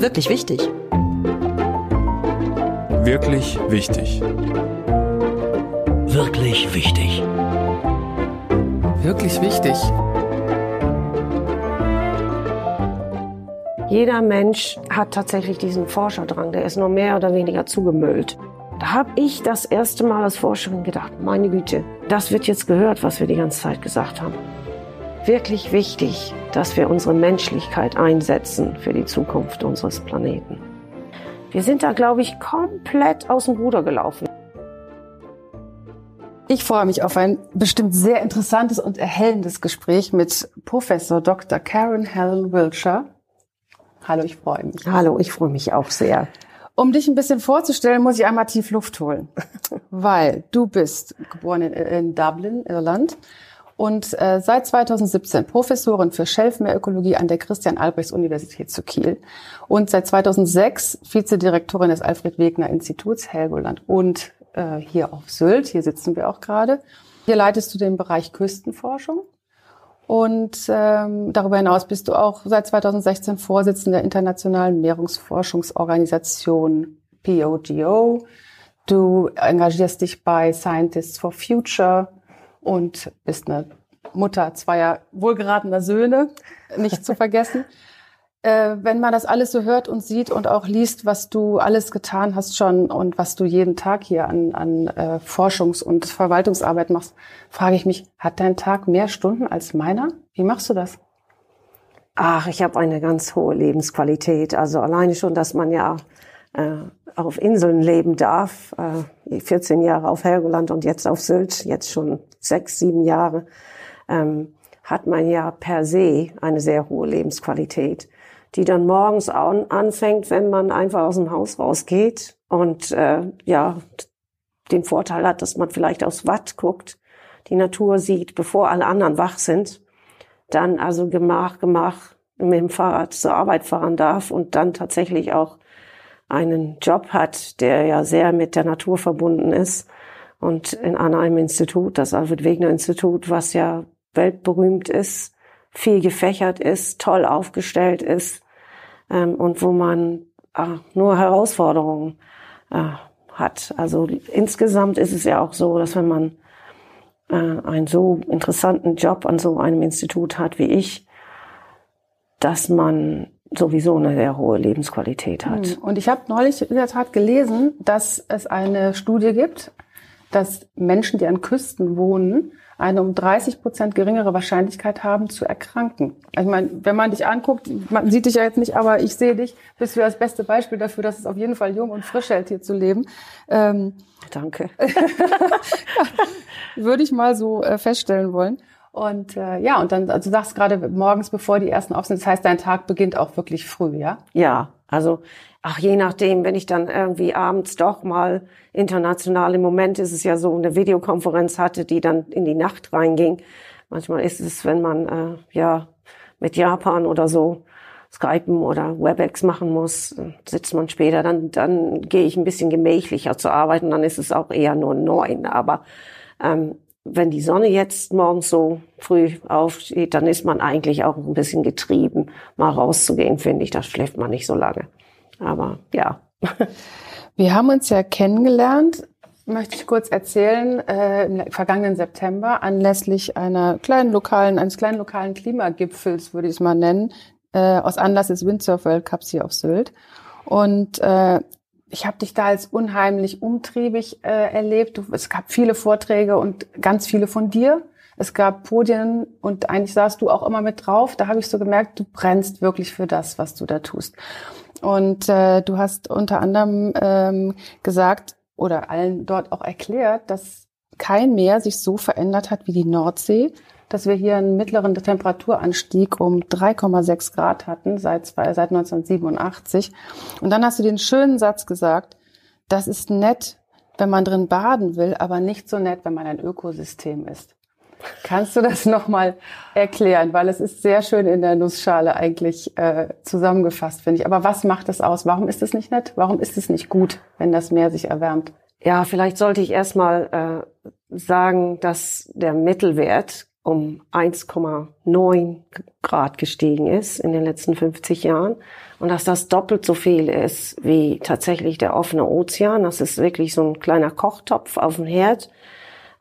Wirklich wichtig. Wirklich wichtig. Wirklich wichtig. Wirklich wichtig. Jeder Mensch hat tatsächlich diesen Forscherdrang, der ist nur mehr oder weniger zugemüllt. Da habe ich das erste Mal als Forscherin gedacht, meine Güte, das wird jetzt gehört, was wir die ganze Zeit gesagt haben. Wirklich wichtig, dass wir unsere Menschlichkeit einsetzen für die Zukunft unseres Planeten. Wir sind da, glaube ich, komplett aus dem Ruder gelaufen. Ich freue mich auf ein bestimmt sehr interessantes und erhellendes Gespräch mit Professor Dr. Karen Helen Wiltshire. Hallo, ich freue mich. Hallo, ich freue mich auch sehr. Um dich ein bisschen vorzustellen, muss ich einmal tief Luft holen, weil du bist geboren in, in Dublin, Irland und äh, seit 2017 Professorin für Schelfmeerökologie an der Christian-Albrechts-Universität zu Kiel und seit 2006 Vizedirektorin des Alfred-Wegener-Instituts Helgoland und äh, hier auf Sylt, hier sitzen wir auch gerade. Hier leitest du den Bereich Küstenforschung und ähm, darüber hinaus bist du auch seit 2016 Vorsitzende der Internationalen Meerungsforschungsorganisation POGO. Du engagierst dich bei Scientists for Future und bist eine Mutter zweier wohlgeratener Söhne, nicht zu vergessen äh, wenn man das alles so hört und sieht und auch liest, was du alles getan hast schon und was du jeden Tag hier an, an äh, Forschungs- und Verwaltungsarbeit machst, frage ich mich, hat dein Tag mehr Stunden als meiner? Wie machst du das? Ach, ich habe eine ganz hohe Lebensqualität. Also alleine schon, dass man ja auf Inseln leben darf. Äh, 14 Jahre auf Helgoland und jetzt auf Sylt, jetzt schon sechs, sieben Jahre, ähm, hat man ja per se eine sehr hohe Lebensqualität die dann morgens anfängt, wenn man einfach aus dem Haus rausgeht und äh, ja den Vorteil hat, dass man vielleicht aufs Watt guckt, die Natur sieht, bevor alle anderen wach sind, dann also Gemach, Gemach mit dem Fahrrad zur Arbeit fahren darf und dann tatsächlich auch einen Job hat, der ja sehr mit der Natur verbunden ist und in einem Institut, das Alfred Wegener Institut, was ja weltberühmt ist, viel gefächert ist, toll aufgestellt ist ähm, und wo man äh, nur Herausforderungen äh, hat. Also insgesamt ist es ja auch so, dass wenn man äh, einen so interessanten Job an so einem Institut hat wie ich, dass man sowieso eine sehr hohe Lebensqualität hat. Hm. Und ich habe neulich in der Tat gelesen, dass es eine Studie gibt, dass Menschen, die an Küsten wohnen, eine um 30 Prozent geringere Wahrscheinlichkeit haben zu erkranken. Also ich meine, wenn man dich anguckt, man sieht dich ja jetzt nicht, aber ich sehe dich, bist du das beste Beispiel dafür, dass es auf jeden Fall jung und frisch hält, hier zu leben. Ähm, Danke. würde ich mal so äh, feststellen wollen. Und äh, ja, und dann, also du sagst gerade morgens, bevor die ersten auf sind, das heißt, dein Tag beginnt auch wirklich früh, ja? Ja, also ach, je nachdem, wenn ich dann irgendwie abends doch mal international, im Moment ist es ja so, eine Videokonferenz hatte, die dann in die Nacht reinging. Manchmal ist es, wenn man äh, ja mit Japan oder so Skypen oder Webex machen muss, sitzt man später, dann, dann gehe ich ein bisschen gemächlicher zu arbeiten, dann ist es auch eher nur neun. Aber ähm, wenn die Sonne jetzt morgens so früh aufsteht, dann ist man eigentlich auch ein bisschen getrieben, mal rauszugehen, finde ich. Da schläft man nicht so lange. Aber ja. Wir haben uns ja kennengelernt, möchte ich kurz erzählen, äh, im vergangenen September anlässlich einer kleinen lokalen, eines kleinen lokalen Klimagipfels, würde ich es mal nennen, äh, aus Anlass des Windsurf World Cups hier auf Sylt. Und äh, ich habe dich da als unheimlich umtriebig äh, erlebt. Du, es gab viele Vorträge und ganz viele von dir. Es gab Podien und eigentlich saßt du auch immer mit drauf. Da habe ich so gemerkt, du brennst wirklich für das, was du da tust. Und äh, du hast unter anderem ähm, gesagt oder allen dort auch erklärt, dass kein Meer sich so verändert hat wie die Nordsee, dass wir hier einen mittleren Temperaturanstieg um 3,6 Grad hatten seit, seit 1987. Und dann hast du den schönen Satz gesagt, das ist nett, wenn man drin baden will, aber nicht so nett, wenn man ein Ökosystem ist. Kannst du das nochmal erklären? Weil es ist sehr schön in der Nussschale eigentlich äh, zusammengefasst, finde ich. Aber was macht es aus? Warum ist es nicht nett? Warum ist es nicht gut, wenn das Meer sich erwärmt? Ja, vielleicht sollte ich erstmal äh, sagen, dass der Mittelwert um 1,9 Grad gestiegen ist in den letzten 50 Jahren und dass das doppelt so viel ist wie tatsächlich der offene Ozean. Das ist wirklich so ein kleiner Kochtopf auf dem Herd.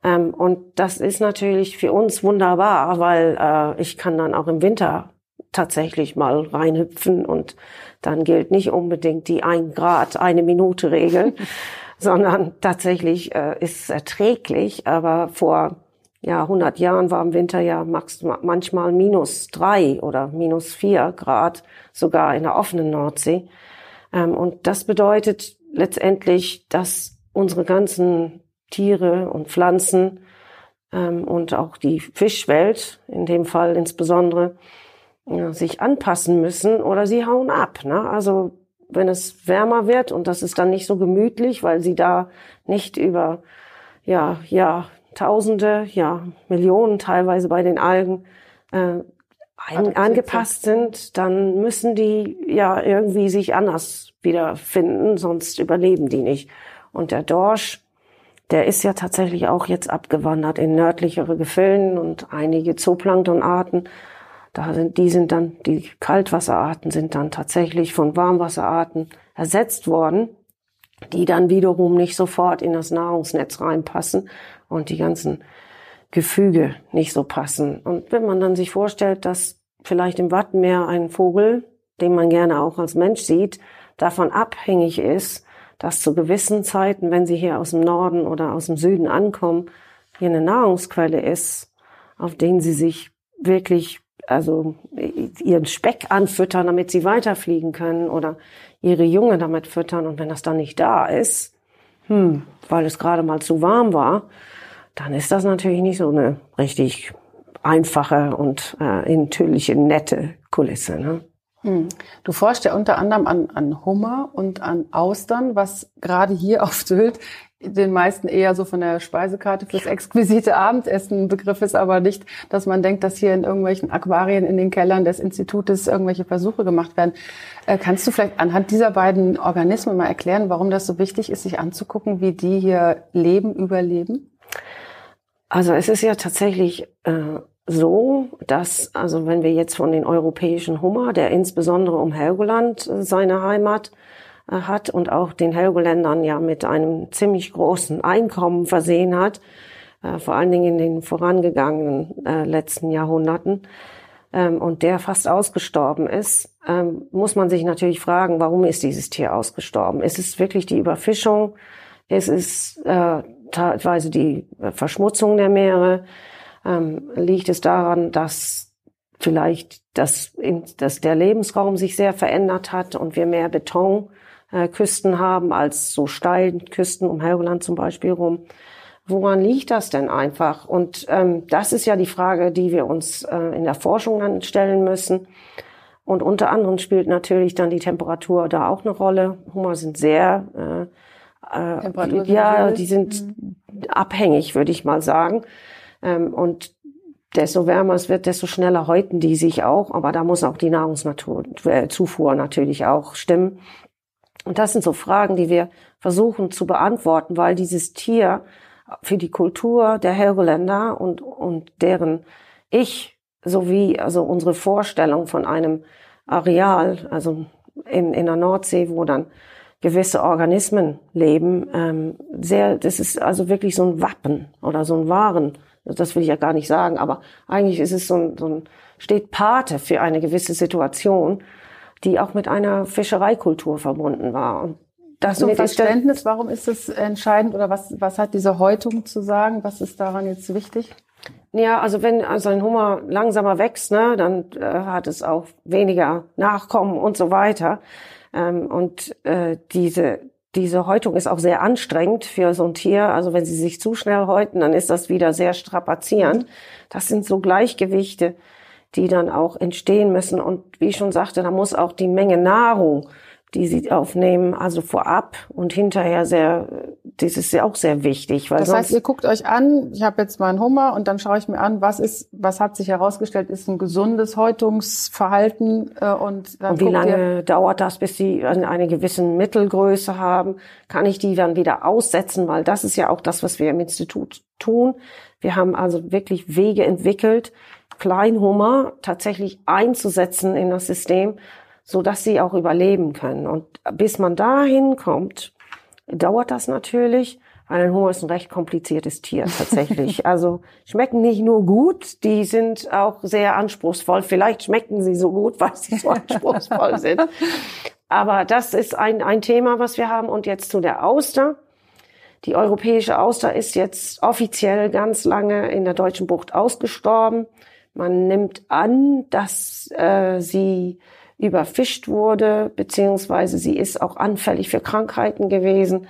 Ähm, und das ist natürlich für uns wunderbar, weil äh, ich kann dann auch im Winter tatsächlich mal reinhüpfen und dann gilt nicht unbedingt die ein Grad, eine Minute Regel, sondern tatsächlich äh, ist es erträglich. Aber vor ja, 100 Jahren war im Winter ja manchmal minus drei oder minus vier Grad, sogar in der offenen Nordsee. Ähm, und das bedeutet letztendlich, dass unsere ganzen Tiere und Pflanzen ähm, und auch die Fischwelt, in dem Fall insbesondere, sich anpassen müssen oder sie hauen ab. Ne? Also wenn es wärmer wird und das ist dann nicht so gemütlich, weil sie da nicht über ja, ja, Tausende, ja, Millionen teilweise bei den Algen äh, ein, angepasst sind, dann müssen die ja irgendwie sich anders wiederfinden, sonst überleben die nicht. Und der Dorsch, der ist ja tatsächlich auch jetzt abgewandert in nördlichere Gefilden und einige Zooplanktonarten. Da sind, die sind dann, die Kaltwasserarten sind dann tatsächlich von Warmwasserarten ersetzt worden, die dann wiederum nicht sofort in das Nahrungsnetz reinpassen und die ganzen Gefüge nicht so passen. Und wenn man dann sich vorstellt, dass vielleicht im Wattenmeer ein Vogel, den man gerne auch als Mensch sieht, davon abhängig ist, dass zu gewissen Zeiten, wenn sie hier aus dem Norden oder aus dem Süden ankommen, hier eine Nahrungsquelle ist, auf den sie sich wirklich, also ihren Speck anfüttern, damit sie weiterfliegen können oder ihre Junge damit füttern. Und wenn das dann nicht da ist, hm, weil es gerade mal zu warm war, dann ist das natürlich nicht so eine richtig einfache und äh, natürlich nette Kulisse. Ne? Hm. Du forschst ja unter anderem an, an Hummer und an Austern, was gerade hier auf Sylt den meisten eher so von der Speisekarte fürs exquisite Abendessen ein Begriff ist, aber nicht, dass man denkt, dass hier in irgendwelchen Aquarien in den Kellern des Institutes irgendwelche Versuche gemacht werden. Äh, kannst du vielleicht anhand dieser beiden Organismen mal erklären, warum das so wichtig ist, sich anzugucken, wie die hier leben, überleben? Also es ist ja tatsächlich äh, so, dass, also wenn wir jetzt von den europäischen Hummer, der insbesondere um Helgoland äh, seine Heimat äh, hat und auch den Helgoländern ja mit einem ziemlich großen Einkommen versehen hat, äh, vor allen Dingen in den vorangegangenen äh, letzten Jahrhunderten, ähm, und der fast ausgestorben ist, ähm, muss man sich natürlich fragen, warum ist dieses Tier ausgestorben? Ist es wirklich die Überfischung? Ist es äh, teilweise die Verschmutzung der Meere? Ähm, liegt es daran, dass vielleicht das, dass der Lebensraum sich sehr verändert hat und wir mehr Betonküsten äh, haben als so steilen Küsten um Helgoland zum Beispiel rum? Woran liegt das denn einfach? Und ähm, das ist ja die Frage, die wir uns äh, in der Forschung dann stellen müssen. Und unter anderem spielt natürlich dann die Temperatur da auch eine Rolle. Hummer sind sehr äh, äh, ja, die sind mhm. abhängig, würde ich mal sagen. Ähm, und desto wärmer es wird, desto schneller häuten die sich auch. Aber da muss auch die Nahrungszufuhr natürlich auch stimmen. Und das sind so Fragen, die wir versuchen zu beantworten, weil dieses Tier für die Kultur der Helgoländer und, und deren Ich sowie also unsere Vorstellung von einem Areal, also in, in der Nordsee, wo dann gewisse Organismen leben, ähm, sehr, das ist also wirklich so ein Wappen oder so ein Waren. Das will ich ja gar nicht sagen, aber eigentlich ist es so ein, so ein steht Pate für eine gewisse Situation, die auch mit einer Fischereikultur verbunden war. Und das zum Verständnis, warum ist es entscheidend oder was, was hat diese Häutung zu sagen? Was ist daran jetzt wichtig? Ja, also wenn also ein Hummer langsamer wächst, ne, dann äh, hat es auch weniger Nachkommen und so weiter. Ähm, und äh, diese, diese Häutung ist auch sehr anstrengend für so ein Tier. Also wenn sie sich zu schnell häuten, dann ist das wieder sehr strapazierend. Das sind so Gleichgewichte, die dann auch entstehen müssen. Und wie ich schon sagte, da muss auch die Menge Nahrung, die sie aufnehmen, also vorab und hinterher sehr das ist ja auch sehr wichtig. Weil das heißt, ihr guckt euch an, ich habe jetzt mal einen Hummer und dann schaue ich mir an, was ist, was hat sich herausgestellt, ist ein gesundes Häutungsverhalten äh, und dann und wie lange dauert das, bis sie eine gewisse Mittelgröße haben? Kann ich die dann wieder aussetzen? Weil das ist ja auch das, was wir im Institut tun. Wir haben also wirklich Wege entwickelt, Kleinhummer tatsächlich einzusetzen in das System, so dass sie auch überleben können. Und bis man dahin kommt, dauert das natürlich. Weil ein Hummer ist ein recht kompliziertes Tier tatsächlich. also schmecken nicht nur gut, die sind auch sehr anspruchsvoll. Vielleicht schmecken sie so gut, weil sie so anspruchsvoll sind. Aber das ist ein, ein Thema, was wir haben. Und jetzt zu der Auster. Die europäische Auster ist jetzt offiziell ganz lange in der deutschen Bucht ausgestorben. Man nimmt an, dass äh, sie überfischt wurde, beziehungsweise sie ist auch anfällig für Krankheiten gewesen.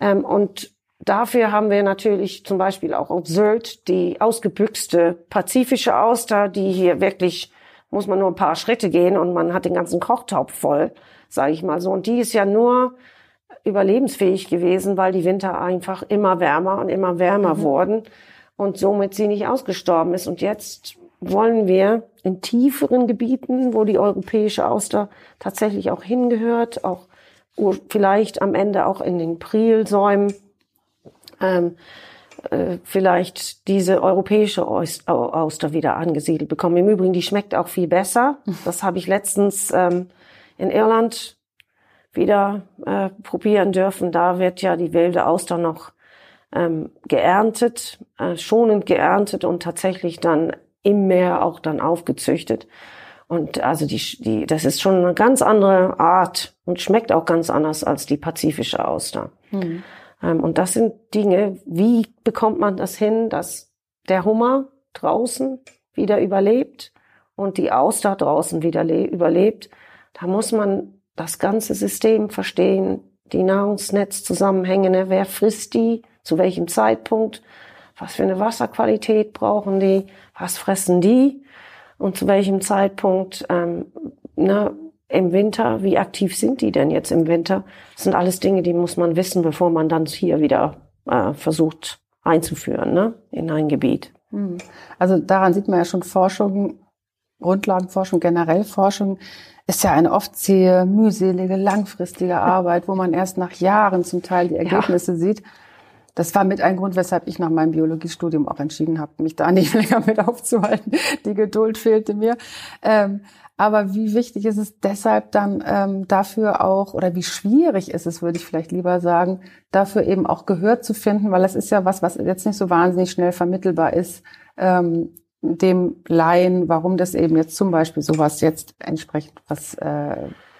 Ähm, und dafür haben wir natürlich zum Beispiel auch auf Sylt die ausgebüxte pazifische Auster, die hier wirklich, muss man nur ein paar Schritte gehen und man hat den ganzen Kochtopf voll, sage ich mal so. Und die ist ja nur überlebensfähig gewesen, weil die Winter einfach immer wärmer und immer wärmer mhm. wurden und somit sie nicht ausgestorben ist. Und jetzt wollen wir in tieferen Gebieten, wo die europäische Auster tatsächlich auch hingehört, auch vielleicht am Ende auch in den Prielsäumen, ähm, äh, vielleicht diese europäische Auster wieder angesiedelt bekommen. Im Übrigen, die schmeckt auch viel besser. Das habe ich letztens ähm, in Irland wieder äh, probieren dürfen. Da wird ja die wilde Auster noch ähm, geerntet, äh, schonend geerntet und tatsächlich dann im Meer auch dann aufgezüchtet. Und also die, die, das ist schon eine ganz andere Art und schmeckt auch ganz anders als die pazifische Auster. Mhm. Ähm, und das sind Dinge, wie bekommt man das hin, dass der Hummer draußen wieder überlebt und die Auster draußen wieder überlebt? Da muss man das ganze System verstehen, die Nahrungsnetzzusammenhänge, wer frisst die, zu welchem Zeitpunkt, was für eine Wasserqualität brauchen die, was fressen die und zu welchem Zeitpunkt ähm, ne, im Winter, wie aktiv sind die denn jetzt im Winter? Das sind alles Dinge, die muss man wissen, bevor man dann hier wieder äh, versucht einzuführen ne, in ein Gebiet. Hm. Also daran sieht man ja schon Forschung, Grundlagenforschung, generell Forschung ist ja eine oft zähe, mühselige, langfristige Arbeit, wo man erst nach Jahren zum Teil die Ergebnisse ja. sieht. Das war mit ein Grund, weshalb ich nach meinem Biologiestudium auch entschieden habe, mich da nicht länger mit aufzuhalten. Die Geduld fehlte mir. Ähm, aber wie wichtig ist es deshalb dann ähm, dafür auch, oder wie schwierig ist es, würde ich vielleicht lieber sagen, dafür eben auch Gehör zu finden, weil das ist ja was, was jetzt nicht so wahnsinnig schnell vermittelbar ist, ähm, dem Laien, warum das eben jetzt zum Beispiel sowas jetzt entsprechend was äh,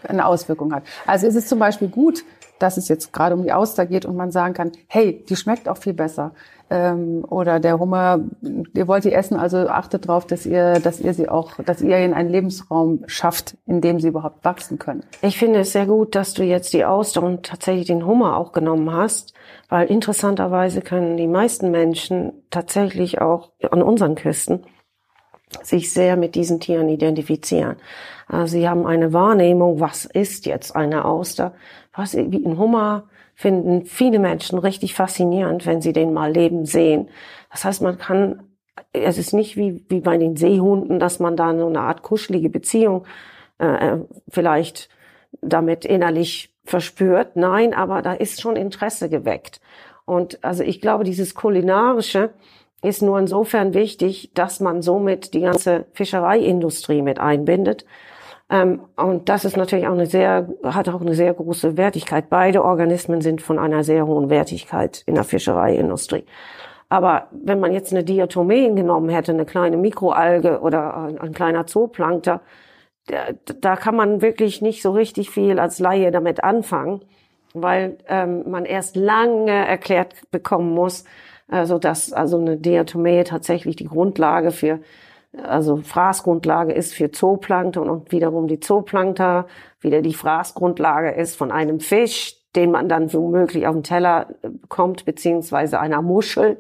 eine Auswirkung hat. Also ist es zum Beispiel gut, dass es jetzt gerade um die Auster geht und man sagen kann, hey, die schmeckt auch viel besser. Ähm, oder der Hummer, ihr wollt die essen, also achtet darauf, dass ihr, dass ihr sie auch, dass ihr ihnen einen Lebensraum schafft, in dem sie überhaupt wachsen können. Ich finde es sehr gut, dass du jetzt die Auster und tatsächlich den Hummer auch genommen hast, weil interessanterweise können die meisten Menschen tatsächlich auch an unseren Küsten sich sehr mit diesen Tieren identifizieren. Also sie haben eine Wahrnehmung, was ist jetzt eine Auster? Was wie ein Hummer finden viele Menschen richtig faszinierend, wenn sie den mal leben sehen. Das heißt, man kann, es ist nicht wie, wie bei den Seehunden, dass man da so eine Art kuschelige Beziehung äh, äh vielleicht damit innerlich verspürt. Nein, aber da ist schon Interesse geweckt. Und also ich glaube, dieses kulinarische, ist nur insofern wichtig, dass man somit die ganze Fischereiindustrie mit einbindet. Ähm, und das ist natürlich auch eine sehr, hat auch eine sehr große Wertigkeit. Beide Organismen sind von einer sehr hohen Wertigkeit in der Fischereiindustrie. Aber wenn man jetzt eine Diatomeen genommen hätte, eine kleine Mikroalge oder ein kleiner Zooplankter, da kann man wirklich nicht so richtig viel als Laie damit anfangen, weil ähm, man erst lange erklärt bekommen muss, also dass also eine Diatomee tatsächlich die Grundlage für also Fraßgrundlage ist für Zooplankton und wiederum die Zooplankter wieder die Fraßgrundlage ist von einem Fisch, den man dann womöglich auf den Teller bekommt, beziehungsweise einer Muschel,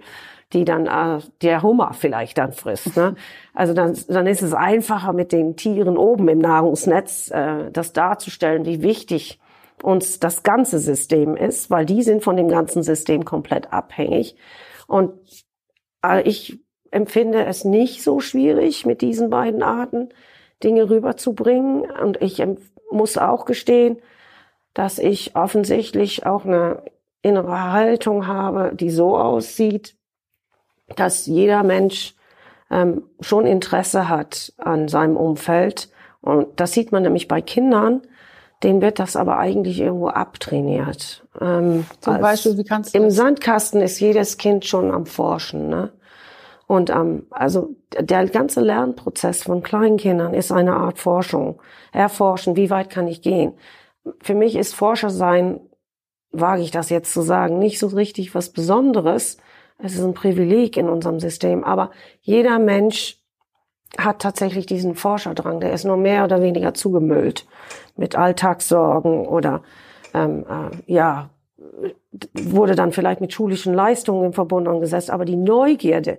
die dann äh, der Hummer vielleicht dann frisst. Ne? Also dann, dann ist es einfacher mit den Tieren oben im Nahrungsnetz, äh, das darzustellen, wie wichtig uns das ganze System ist, weil die sind von dem ganzen System komplett abhängig. Und äh, ich empfinde es nicht so schwierig, mit diesen beiden Arten Dinge rüberzubringen. Und ich muss auch gestehen, dass ich offensichtlich auch eine innere Haltung habe, die so aussieht, dass jeder Mensch ähm, schon Interesse hat an seinem Umfeld. Und das sieht man nämlich bei Kindern, denen wird das aber eigentlich irgendwo abtrainiert. Ähm, Zum Beispiel, wie kannst du Im das? Sandkasten ist jedes Kind schon am Forschen. Ne? Und ähm, also der ganze Lernprozess von Kleinkindern ist eine Art Forschung. Erforschen, wie weit kann ich gehen? Für mich ist Forscher sein, wage ich das jetzt zu sagen, nicht so richtig was Besonderes. Es ist ein Privileg in unserem System. Aber jeder Mensch hat tatsächlich diesen Forscherdrang. Der ist nur mehr oder weniger zugemüllt mit Alltagssorgen oder ähm, äh, ja wurde dann vielleicht mit schulischen Leistungen im Verbund angesetzt. Aber die Neugierde,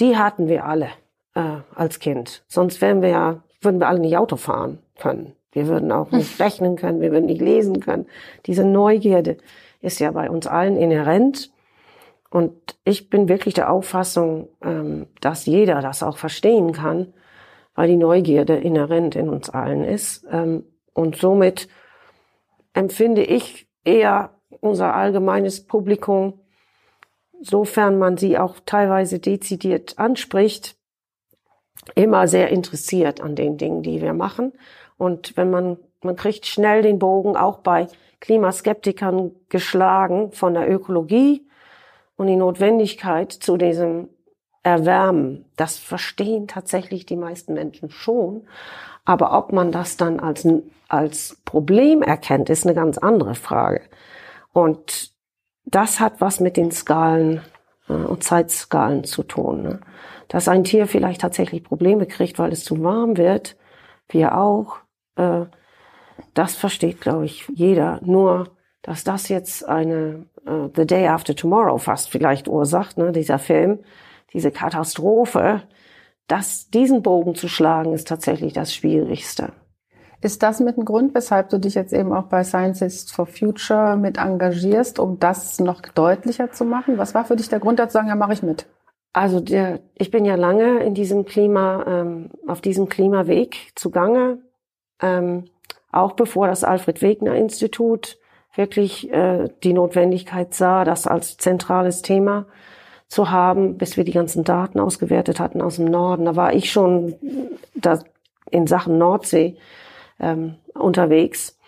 die hatten wir alle äh, als Kind. Sonst wären wir ja, würden wir alle nicht Auto fahren können. Wir würden auch nicht rechnen können, wir würden nicht lesen können. Diese Neugierde ist ja bei uns allen inhärent. Und ich bin wirklich der Auffassung, ähm, dass jeder das auch verstehen kann, weil die Neugierde inhärent in uns allen ist. Ähm, und somit empfinde ich eher unser allgemeines Publikum sofern man sie auch teilweise dezidiert anspricht, immer sehr interessiert an den Dingen, die wir machen. Und wenn man, man kriegt schnell den Bogen auch bei Klimaskeptikern geschlagen von der Ökologie und die Notwendigkeit zu diesem Erwärmen. Das verstehen tatsächlich die meisten Menschen schon. Aber ob man das dann als, als Problem erkennt, ist eine ganz andere Frage. Und das hat was mit den Skalen äh, und Zeitskalen zu tun. Ne? Dass ein Tier vielleicht tatsächlich Probleme kriegt, weil es zu warm wird, wir auch, äh, das versteht, glaube ich, jeder. Nur, dass das jetzt eine äh, The Day After Tomorrow fast vielleicht ursacht, ne, dieser Film, diese Katastrophe, das, diesen Bogen zu schlagen, ist tatsächlich das Schwierigste. Ist das mit ein Grund, weshalb du dich jetzt eben auch bei Scientists for Future mit engagierst, um das noch deutlicher zu machen? Was war für dich der Grund, da zu sagen, ja, mache ich mit? Also der, ich bin ja lange in diesem Klima, ähm, auf diesem Klimaweg zugange, ähm, auch bevor das Alfred Wegener Institut wirklich äh, die Notwendigkeit sah, das als zentrales Thema zu haben, bis wir die ganzen Daten ausgewertet hatten aus dem Norden. Da war ich schon da in Sachen Nordsee ähm, unterwegs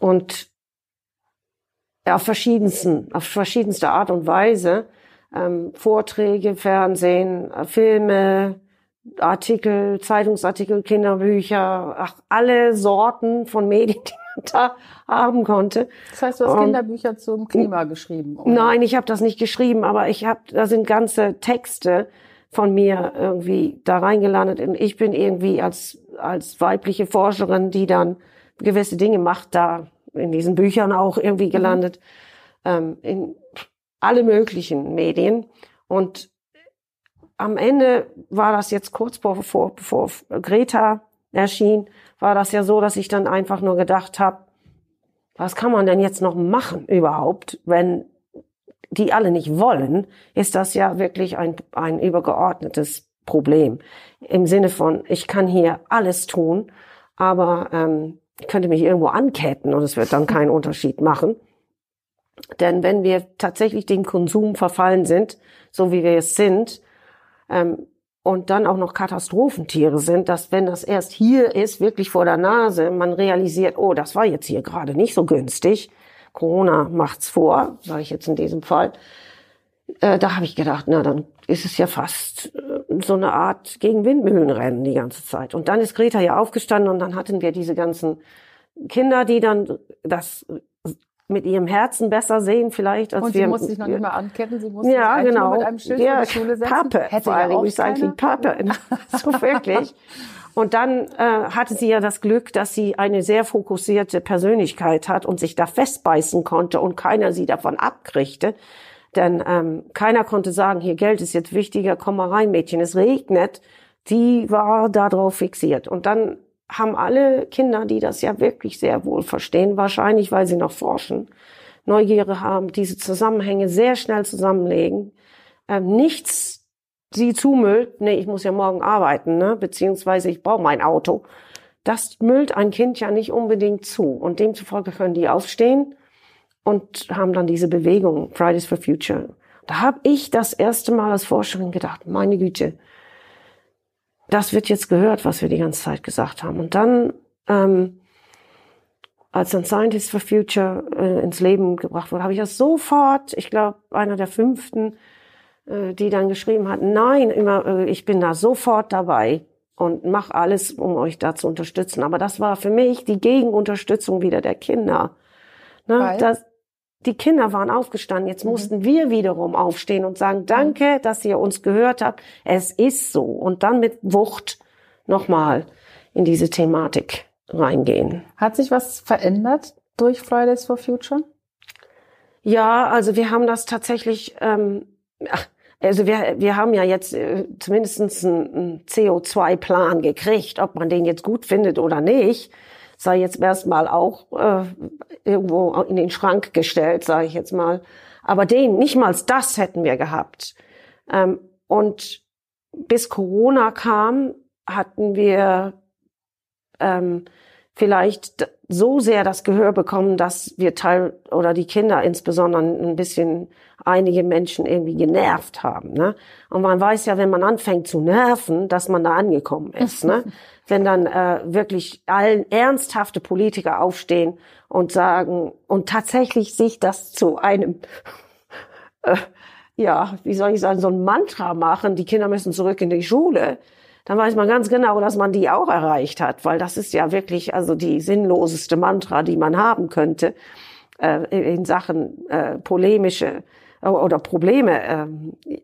und auf verschiedensten, auf verschiedenste Art und Weise ähm, Vorträge, Fernsehen, äh, Filme, Artikel, Zeitungsartikel, Kinderbücher, ach, alle Sorten von Medien, die man da haben konnte. Das heißt, du hast und, Kinderbücher zum Klima geschrieben? Oder? Nein, ich habe das nicht geschrieben, aber ich habe, da sind ganze Texte von mir irgendwie da reingelandet. Und ich bin irgendwie als, als weibliche Forscherin, die dann gewisse Dinge macht, da in diesen Büchern auch irgendwie mhm. gelandet, ähm, in alle möglichen Medien. Und am Ende war das jetzt kurz bevor, bevor Greta erschien, war das ja so, dass ich dann einfach nur gedacht habe, was kann man denn jetzt noch machen überhaupt, wenn die alle nicht wollen, ist das ja wirklich ein, ein übergeordnetes Problem. Im Sinne von, ich kann hier alles tun, aber ähm, ich könnte mich irgendwo anketten und es wird dann keinen Unterschied machen. Denn wenn wir tatsächlich dem Konsum verfallen sind, so wie wir es sind, ähm, und dann auch noch Katastrophentiere sind, dass wenn das erst hier ist, wirklich vor der Nase, man realisiert, oh, das war jetzt hier gerade nicht so günstig, Corona macht's vor, sage ich jetzt in diesem Fall. Äh, da habe ich gedacht, na dann ist es ja fast äh, so eine Art gegen Windmühlenrennen die ganze Zeit. Und dann ist Greta ja aufgestanden und dann hatten wir diese ganzen Kinder, die dann das mit ihrem Herzen besser sehen vielleicht als und wir. sie musste sich noch nicht mal anketten, sie musste ja, sich genau. mit einem Schild ja, vor die Schule setzen. Pappe, Hätte vor allem Recycling Pappe. so wirklich. Und dann äh, hatte sie ja das Glück, dass sie eine sehr fokussierte Persönlichkeit hat und sich da festbeißen konnte und keiner sie davon abkriegte. Denn ähm, keiner konnte sagen, hier Geld ist jetzt wichtiger, komm mal rein, Mädchen, es regnet. Die war darauf fixiert. Und dann haben alle Kinder, die das ja wirklich sehr wohl verstehen, wahrscheinlich weil sie noch forschen, Neugierde haben, diese Zusammenhänge sehr schnell zusammenlegen, äh, nichts sie zumüllt, nee, ich muss ja morgen arbeiten, ne? beziehungsweise ich brauche mein Auto. Das müllt ein Kind ja nicht unbedingt zu. Und demzufolge können die aufstehen und haben dann diese Bewegung, Fridays for Future. Da habe ich das erste Mal als Forscherin gedacht, meine Güte, das wird jetzt gehört, was wir die ganze Zeit gesagt haben. Und dann, ähm, als dann Scientists for Future äh, ins Leben gebracht wurde, habe ich das sofort, ich glaube, einer der fünften, äh, die dann geschrieben hat, nein, immer, äh, ich bin da sofort dabei und mach alles, um euch da zu unterstützen. Aber das war für mich die Gegenunterstützung wieder der Kinder. Ne? Das, die Kinder waren aufgestanden. Jetzt mhm. mussten wir wiederum aufstehen und sagen, danke, dass ihr uns gehört habt. Es ist so. Und dann mit Wucht nochmal in diese Thematik reingehen. Hat sich was verändert durch Fridays for Future? Ja, also wir haben das tatsächlich, ähm, also wir, wir haben ja jetzt äh, zumindest einen, einen CO2-Plan gekriegt, ob man den jetzt gut findet oder nicht sei jetzt erstmal auch äh, irgendwo in den Schrank gestellt, sage ich jetzt mal. Aber den, nicht mal das hätten wir gehabt. Ähm, und bis Corona kam, hatten wir ähm, vielleicht so sehr das Gehör bekommen, dass wir Teil oder die Kinder insbesondere ein bisschen einige Menschen irgendwie genervt haben. Ne? Und man weiß ja, wenn man anfängt zu nerven, dass man da angekommen ist. ne? Wenn dann äh, wirklich allen ernsthafte Politiker aufstehen und sagen und tatsächlich sich das zu einem äh, ja, wie soll ich sagen, so ein Mantra machen, die Kinder müssen zurück in die Schule dann weiß man ganz genau, dass man die auch erreicht hat, weil das ist ja wirklich also die sinnloseste Mantra, die man haben könnte äh, in Sachen äh, polemische oder Probleme äh,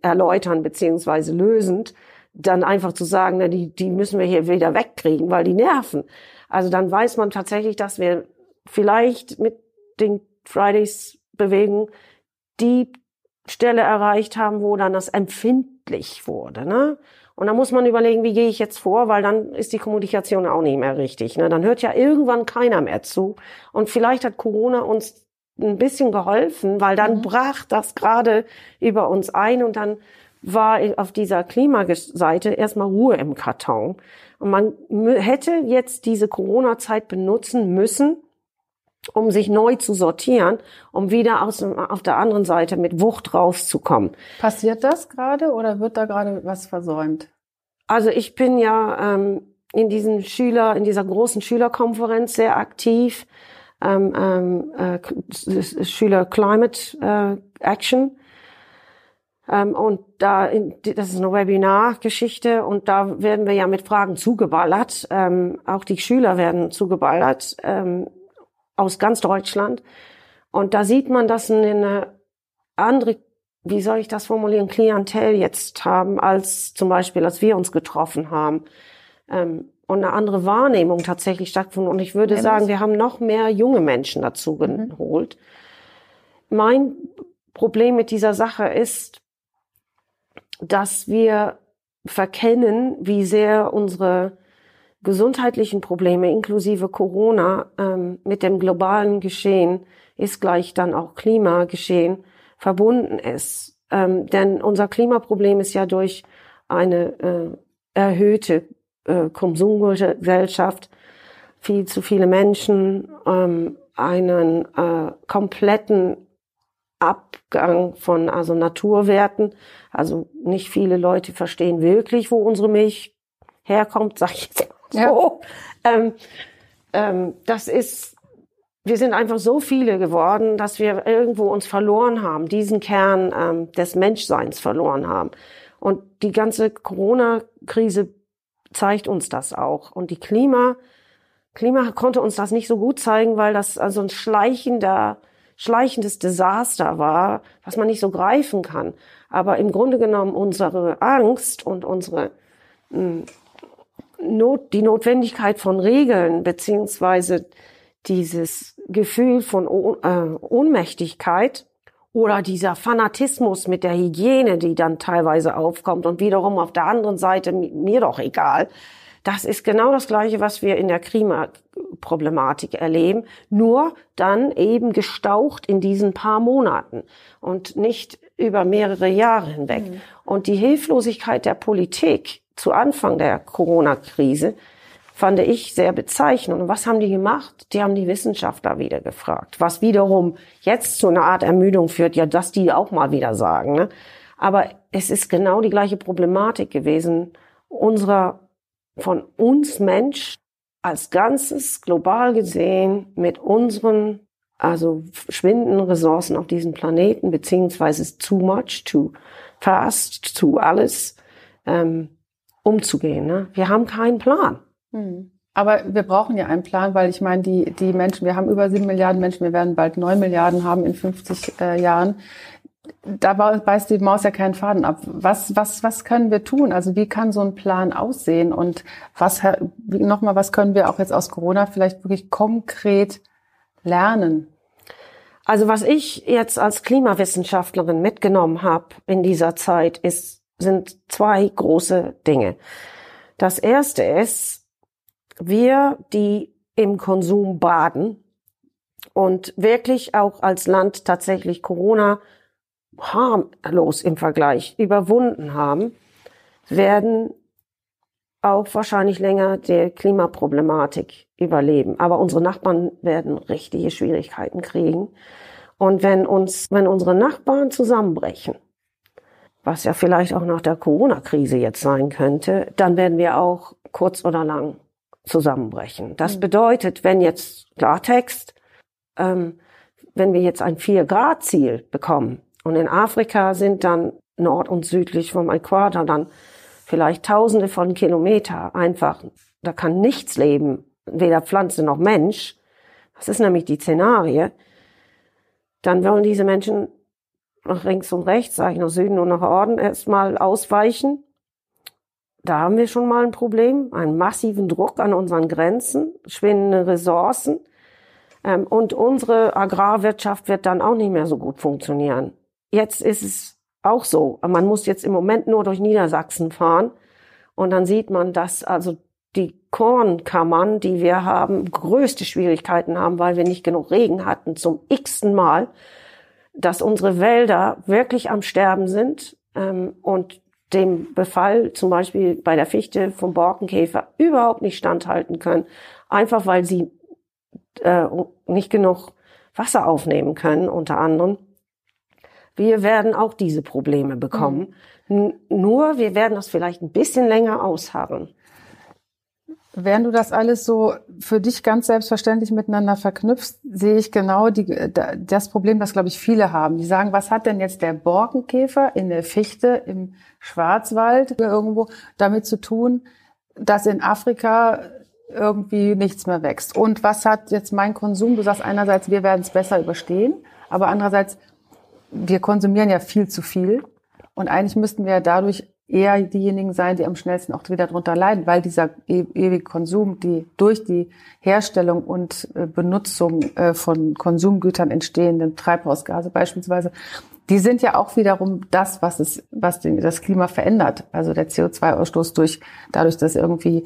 erläutern beziehungsweise lösend, dann einfach zu sagen, na, die, die müssen wir hier wieder wegkriegen, weil die nerven. Also dann weiß man tatsächlich, dass wir vielleicht mit den Fridays Bewegung die Stelle erreicht haben, wo dann das empfindlich wurde. Ne? Und da muss man überlegen, wie gehe ich jetzt vor, weil dann ist die Kommunikation auch nicht mehr richtig. Ne? Dann hört ja irgendwann keiner mehr zu. Und vielleicht hat Corona uns ein bisschen geholfen, weil dann mhm. brach das gerade über uns ein und dann war auf dieser Klimaseite erstmal Ruhe im Karton. Und man hätte jetzt diese Corona-Zeit benutzen müssen, um sich neu zu sortieren, um wieder aus, auf der anderen Seite mit Wucht rauszukommen. Passiert das gerade oder wird da gerade was versäumt? Also ich bin ja ähm, in diesen Schüler, in dieser großen Schülerkonferenz sehr aktiv, ähm, ähm, äh, Schüler Climate äh, Action. Ähm, und da, das ist eine Webinar-Geschichte und da werden wir ja mit Fragen zugeballert. Ähm, auch die Schüler werden zugeballert. Ähm, aus ganz Deutschland. Und da sieht man, dass eine andere, wie soll ich das formulieren, Klientel jetzt haben, als zum Beispiel, als wir uns getroffen haben. Ähm, und eine andere Wahrnehmung tatsächlich stattgefunden. Und ich würde ja, sagen, wir haben noch mehr junge Menschen dazu mhm. geholt. Mein Problem mit dieser Sache ist, dass wir verkennen, wie sehr unsere gesundheitlichen Probleme inklusive Corona ähm, mit dem globalen Geschehen ist gleich dann auch Klimageschehen verbunden ist. Ähm, denn unser Klimaproblem ist ja durch eine äh, erhöhte äh, Konsumgesellschaft, viel zu viele Menschen, ähm, einen äh, kompletten Abgang von also Naturwerten. Also nicht viele Leute verstehen wirklich, wo unsere Milch herkommt, sag ich jetzt ja. So. Ähm, ähm, das ist, wir sind einfach so viele geworden, dass wir irgendwo uns verloren haben, diesen Kern ähm, des Menschseins verloren haben. Und die ganze Corona-Krise zeigt uns das auch. Und die Klima, Klima konnte uns das nicht so gut zeigen, weil das also ein schleichender, schleichendes Desaster war, was man nicht so greifen kann. Aber im Grunde genommen unsere Angst und unsere hm, Not, die Notwendigkeit von Regeln beziehungsweise dieses Gefühl von äh, Ohnmächtigkeit oder dieser Fanatismus mit der Hygiene, die dann teilweise aufkommt und wiederum auf der anderen Seite mir doch egal, das ist genau das Gleiche, was wir in der Klimaproblematik erleben, nur dann eben gestaucht in diesen paar Monaten und nicht über mehrere Jahre hinweg. Mhm. Und die Hilflosigkeit der Politik zu Anfang der Corona-Krise fand ich sehr bezeichnend. Und was haben die gemacht? Die haben die Wissenschaftler wieder gefragt, was wiederum jetzt zu einer Art Ermüdung führt, ja, dass die auch mal wieder sagen. Ne? Aber es ist genau die gleiche Problematik gewesen unserer, von uns Mensch als Ganzes global gesehen mit unseren also schwindenden Ressourcen auf diesem Planeten, beziehungsweise too much, too fast, too alles, ähm, umzugehen. Ne? Wir haben keinen Plan. Hm. Aber wir brauchen ja einen Plan, weil ich meine, die, die Menschen, wir haben über sieben Milliarden Menschen, wir werden bald neun Milliarden haben in 50 äh, Jahren. Da beißt die Maus ja keinen Faden ab. Was, was, was können wir tun? Also wie kann so ein Plan aussehen? Und was, nochmal, was können wir auch jetzt aus Corona vielleicht wirklich konkret lernen? Also was ich jetzt als Klimawissenschaftlerin mitgenommen habe in dieser Zeit, ist, sind zwei große Dinge. Das erste ist, wir, die im Konsum baden und wirklich auch als Land tatsächlich Corona harmlos im Vergleich überwunden haben, werden auch wahrscheinlich länger der Klimaproblematik überleben. Aber unsere Nachbarn werden richtige Schwierigkeiten kriegen. Und wenn uns, wenn unsere Nachbarn zusammenbrechen, was ja vielleicht auch nach der Corona-Krise jetzt sein könnte, dann werden wir auch kurz oder lang zusammenbrechen. Das mhm. bedeutet, wenn jetzt Klartext, ähm, wenn wir jetzt ein 4-Grad-Ziel bekommen und in Afrika sind dann nord- und südlich vom Äquator dann vielleicht Tausende von Kilometer einfach, da kann nichts leben, weder Pflanze noch Mensch. Das ist nämlich die Szenarie. Dann wollen diese Menschen nach links und rechts, sage ich nach Süden und nach Norden, erstmal ausweichen. Da haben wir schon mal ein Problem, einen massiven Druck an unseren Grenzen, schwindende Ressourcen. Ähm, und unsere Agrarwirtschaft wird dann auch nicht mehr so gut funktionieren. Jetzt ist es auch so. Man muss jetzt im Moment nur durch Niedersachsen fahren und dann sieht man, dass also die Kornkammern, die wir haben, größte Schwierigkeiten haben, weil wir nicht genug Regen hatten zum x-ten Mal, dass unsere Wälder wirklich am Sterben sind ähm, und dem Befall zum Beispiel bei der Fichte vom Borkenkäfer überhaupt nicht standhalten können, einfach weil sie äh, nicht genug Wasser aufnehmen können, unter anderem. Wir werden auch diese Probleme bekommen. Mhm. Nur wir werden das vielleicht ein bisschen länger ausharren. Während du das alles so für dich ganz selbstverständlich miteinander verknüpfst, sehe ich genau die, das Problem, das, glaube ich, viele haben. Die sagen, was hat denn jetzt der Borkenkäfer in der Fichte im Schwarzwald irgendwo damit zu tun, dass in Afrika irgendwie nichts mehr wächst? Und was hat jetzt mein Konsum? Du sagst einerseits, wir werden es besser überstehen, aber andererseits, wir konsumieren ja viel zu viel. Und eigentlich müssten wir dadurch eher diejenigen sein, die am schnellsten auch wieder darunter leiden, weil dieser e ewige Konsum, die durch die Herstellung und äh, Benutzung äh, von Konsumgütern entstehenden Treibhausgase beispielsweise, die sind ja auch wiederum das, was es, was das Klima verändert. Also der CO2-Ausstoß durch, dadurch, dass irgendwie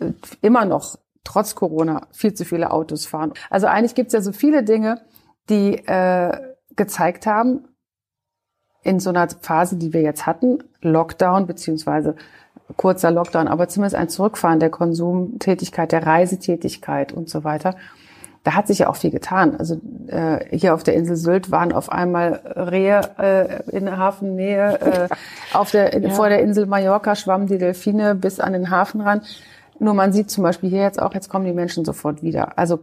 äh, immer noch trotz Corona viel zu viele Autos fahren. Also eigentlich gibt es ja so viele Dinge, die äh, gezeigt haben, in so einer Phase, die wir jetzt hatten, Lockdown beziehungsweise kurzer Lockdown, aber zumindest ein Zurückfahren der Konsumtätigkeit, der Reisetätigkeit und so weiter. Da hat sich ja auch viel getan. Also äh, hier auf der Insel Sylt waren auf einmal Rehe äh, in Hafennähe. Äh, auf der, ja. Vor der Insel Mallorca schwammen die Delfine bis an den Hafen ran. Nur man sieht zum Beispiel hier jetzt auch, jetzt kommen die Menschen sofort wieder. Also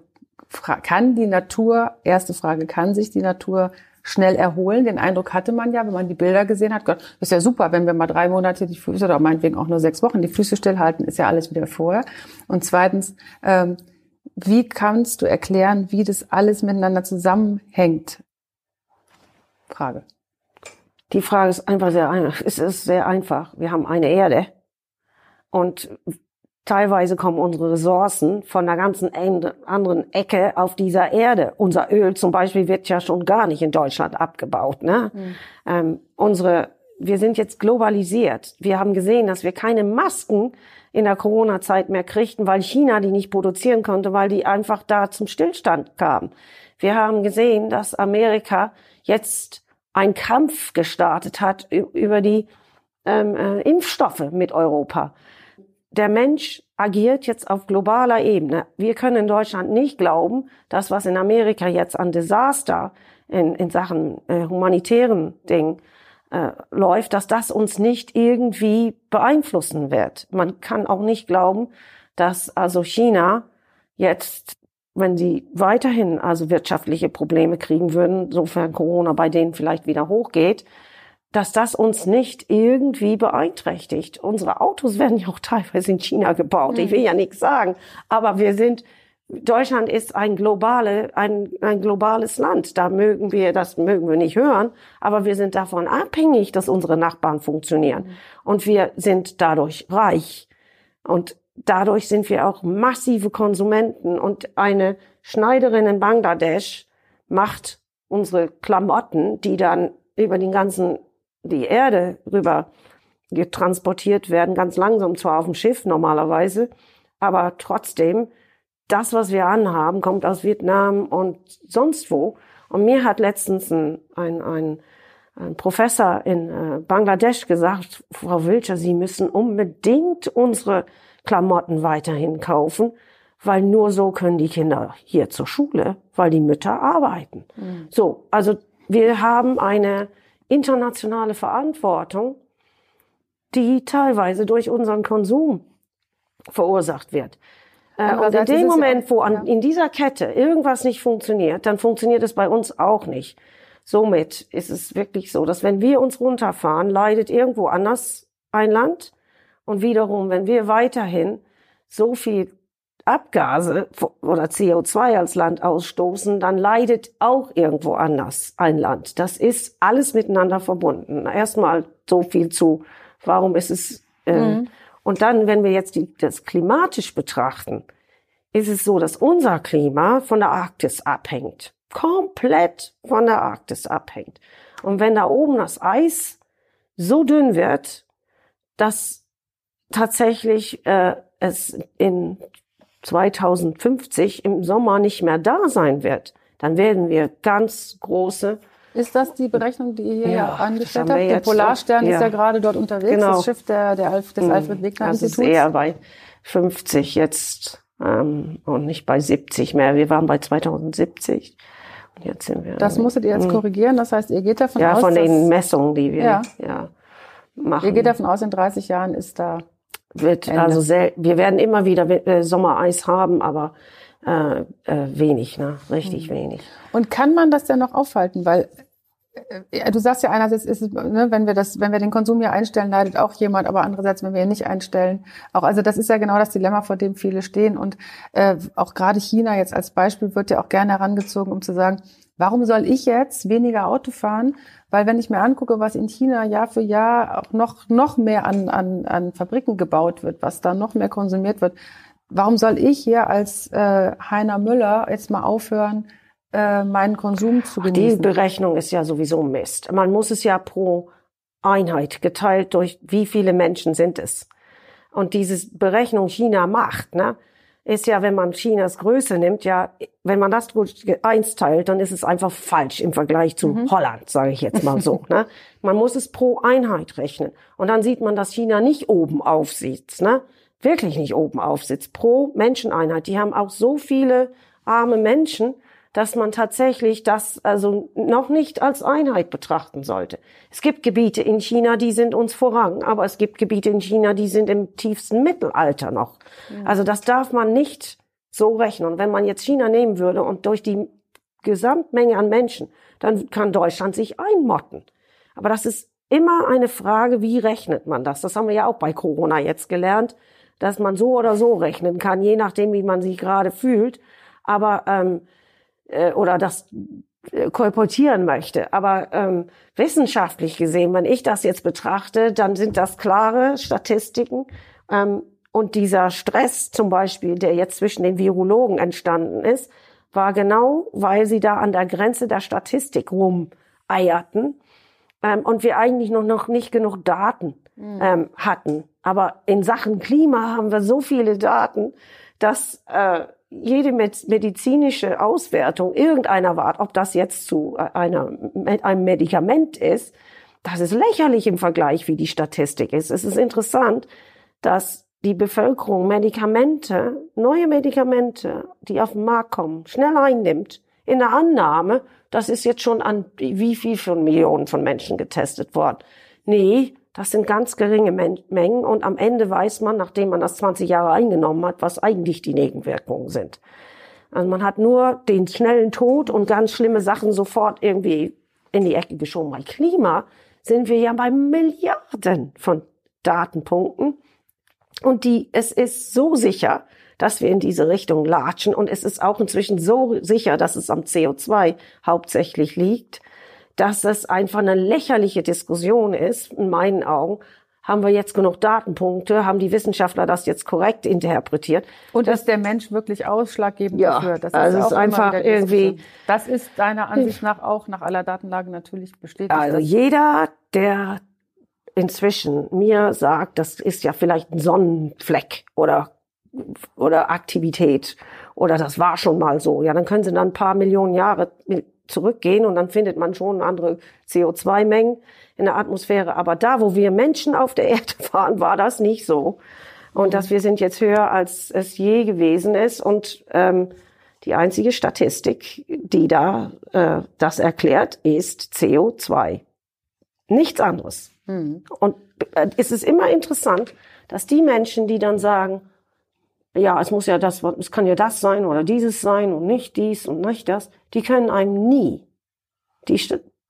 kann die Natur, erste Frage, kann sich die Natur schnell erholen. Den Eindruck hatte man ja, wenn man die Bilder gesehen hat, Gott, ist ja super, wenn wir mal drei Monate die Füße oder meinetwegen auch nur sechs Wochen die Füße stillhalten, ist ja alles wieder vorher. Und zweitens, ähm, wie kannst du erklären, wie das alles miteinander zusammenhängt? Frage. Die Frage ist einfach sehr einfach. Es ist sehr einfach. Wir haben eine Erde und Teilweise kommen unsere Ressourcen von der ganzen anderen Ecke auf dieser Erde. Unser Öl zum Beispiel wird ja schon gar nicht in Deutschland abgebaut. Ne? Mhm. Ähm, unsere, wir sind jetzt globalisiert. Wir haben gesehen, dass wir keine Masken in der Corona-Zeit mehr kriegten, weil China die nicht produzieren konnte, weil die einfach da zum Stillstand kamen. Wir haben gesehen, dass Amerika jetzt einen Kampf gestartet hat über die ähm, äh, Impfstoffe mit Europa. Der Mensch agiert jetzt auf globaler Ebene. Wir können in Deutschland nicht glauben, dass was in Amerika jetzt an Desaster in, in Sachen äh, humanitären Dingen äh, läuft, dass das uns nicht irgendwie beeinflussen wird. Man kann auch nicht glauben, dass also China jetzt, wenn sie weiterhin also wirtschaftliche Probleme kriegen würden, sofern Corona bei denen vielleicht wieder hochgeht, dass das uns nicht irgendwie beeinträchtigt. Unsere Autos werden ja auch teilweise in China gebaut. Ich will ja nichts sagen, aber wir sind Deutschland ist ein globale, ein, ein globales Land. Da mögen wir, das mögen wir nicht hören, aber wir sind davon abhängig, dass unsere Nachbarn funktionieren. Mhm. Und wir sind dadurch reich. Und dadurch sind wir auch massive Konsumenten. Und eine Schneiderin in Bangladesch macht unsere Klamotten, die dann über den ganzen, die Erde rüber getransportiert werden, ganz langsam zwar auf dem Schiff normalerweise, aber trotzdem das, was wir anhaben, kommt aus Vietnam und sonst wo. Und mir hat letztens ein, ein, ein, ein Professor in äh, Bangladesch gesagt, Frau Wilcher, Sie müssen unbedingt unsere Klamotten weiterhin kaufen, weil nur so können die Kinder hier zur Schule, weil die Mütter arbeiten. Mhm. So, also wir haben eine internationale Verantwortung, die teilweise durch unseren Konsum verursacht wird. Äh, und in dem Moment, wo an, in dieser Kette irgendwas nicht funktioniert, dann funktioniert es bei uns auch nicht. Somit ist es wirklich so, dass wenn wir uns runterfahren, leidet irgendwo anders ein Land. Und wiederum, wenn wir weiterhin so viel Abgase oder CO2 als Land ausstoßen, dann leidet auch irgendwo anders ein Land. Das ist alles miteinander verbunden. Erstmal so viel zu, warum ist es äh, mhm. Und dann, wenn wir jetzt die, das klimatisch betrachten, ist es so, dass unser Klima von der Arktis abhängt. Komplett von der Arktis abhängt. Und wenn da oben das Eis so dünn wird, dass tatsächlich äh, es in 2050 im Sommer nicht mehr da sein wird, dann werden wir ganz große ist das die Berechnung, die ihr ja, angestellt habt? Der Polarstern ja. ist ja gerade dort unterwegs, genau. das Schiff der, der Alf, des mhm. Alfred Wegener Instituts. Das ist eher bei 50 jetzt ähm, und nicht bei 70 mehr. Wir waren bei 2070. Und jetzt sind wir. Das musstet ihr jetzt mhm. korrigieren. Das heißt, ihr geht davon ja, aus. Ja, von den Messungen, die wir ja. Ja, machen. Ihr geht davon aus, in 30 Jahren ist da. Wird Ende. also sehr, wir werden immer wieder äh, Sommereis haben, aber äh, äh, wenig, ne? Richtig mhm. wenig. Und kann man das denn noch aufhalten? Weil äh, du sagst ja einerseits ist es, ne, wenn wir das, wenn wir den Konsum hier einstellen, leidet auch jemand, aber andererseits, wenn wir ihn nicht einstellen, auch also das ist ja genau das Dilemma, vor dem viele stehen und äh, auch gerade China jetzt als Beispiel wird ja auch gerne herangezogen, um zu sagen, warum soll ich jetzt weniger Auto fahren? Weil wenn ich mir angucke, was in China Jahr für Jahr auch noch noch mehr an an, an Fabriken gebaut wird, was da noch mehr konsumiert wird, warum soll ich hier als äh, Heiner Müller jetzt mal aufhören, äh, meinen Konsum zu genießen? Die Berechnung ist ja sowieso Mist. Man muss es ja pro Einheit geteilt durch wie viele Menschen sind es. Und diese Berechnung China macht, ne, ist ja, wenn man Chinas Größe nimmt, ja, wenn man das durch eins teilt, dann ist es einfach falsch im Vergleich zu mhm. Holland, sage ich jetzt mal so. ne? Man muss es pro Einheit rechnen. Und dann sieht man, dass China nicht oben aufsitzt. Ne? wirklich nicht oben aufsitzt, pro Menscheneinheit. Die haben auch so viele arme Menschen, dass man tatsächlich das also noch nicht als Einheit betrachten sollte. Es gibt Gebiete in China, die sind uns voran, aber es gibt Gebiete in China, die sind im tiefsten Mittelalter noch. Ja. Also das darf man nicht so rechnen. Und wenn man jetzt China nehmen würde und durch die Gesamtmenge an Menschen, dann kann Deutschland sich einmotten. Aber das ist immer eine Frage, wie rechnet man das? Das haben wir ja auch bei Corona jetzt gelernt dass man so oder so rechnen kann, je nachdem, wie man sich gerade fühlt, aber ähm, äh, oder das äh, kolportieren möchte. Aber ähm, wissenschaftlich gesehen, wenn ich das jetzt betrachte, dann sind das klare Statistiken. Ähm, und dieser Stress zum Beispiel, der jetzt zwischen den Virologen entstanden ist, war genau, weil sie da an der Grenze der Statistik rumeierten ähm, und wir eigentlich noch, noch nicht genug Daten mhm. ähm, hatten Aber in Sachen Klima haben wir so viele Daten, dass äh, jede medizinische Auswertung irgendeiner Art, ob das jetzt zu einer, einem Medikament ist, das ist lächerlich im Vergleich, wie die Statistik ist. Es ist interessant, dass die Bevölkerung Medikamente, neue Medikamente, die auf den Markt kommen, schnell einnimmt, in der Annahme, das ist jetzt schon an wie viel von Millionen von Menschen getestet worden. Nee, das sind ganz geringe Mengen und am Ende weiß man, nachdem man das 20 Jahre eingenommen hat, was eigentlich die Nebenwirkungen sind. Also man hat nur den schnellen Tod und ganz schlimme Sachen sofort irgendwie in die Ecke geschoben. Bei Klima sind wir ja bei Milliarden von Datenpunkten und die, es ist so sicher, dass wir in diese Richtung latschen und es ist auch inzwischen so sicher, dass es am CO2 hauptsächlich liegt dass das einfach eine lächerliche Diskussion ist, in meinen Augen. Haben wir jetzt genug Datenpunkte? Haben die Wissenschaftler das jetzt korrekt interpretiert? Und ist der Mensch wirklich ausschlaggebend ja, dafür? Das ist, also ist einfach irgendwie. Das ist deiner Ansicht nach auch nach aller Datenlage natürlich bestätigt. Also jeder, der inzwischen mir sagt, das ist ja vielleicht ein Sonnenfleck oder oder Aktivität oder das war schon mal so. Ja, dann können sie dann ein paar Millionen Jahre zurückgehen und dann findet man schon andere CO2-Mengen in der Atmosphäre. Aber da, wo wir Menschen auf der Erde waren, war das nicht so. Und dass wir sind jetzt höher, als es je gewesen ist. Und ähm, die einzige Statistik, die da äh, das erklärt, ist CO2. Nichts anderes. Mhm. Und äh, es ist immer interessant, dass die Menschen, die dann sagen, ja, es muss ja das, es kann ja das sein oder dieses sein und nicht dies und nicht das. Die können einem nie die,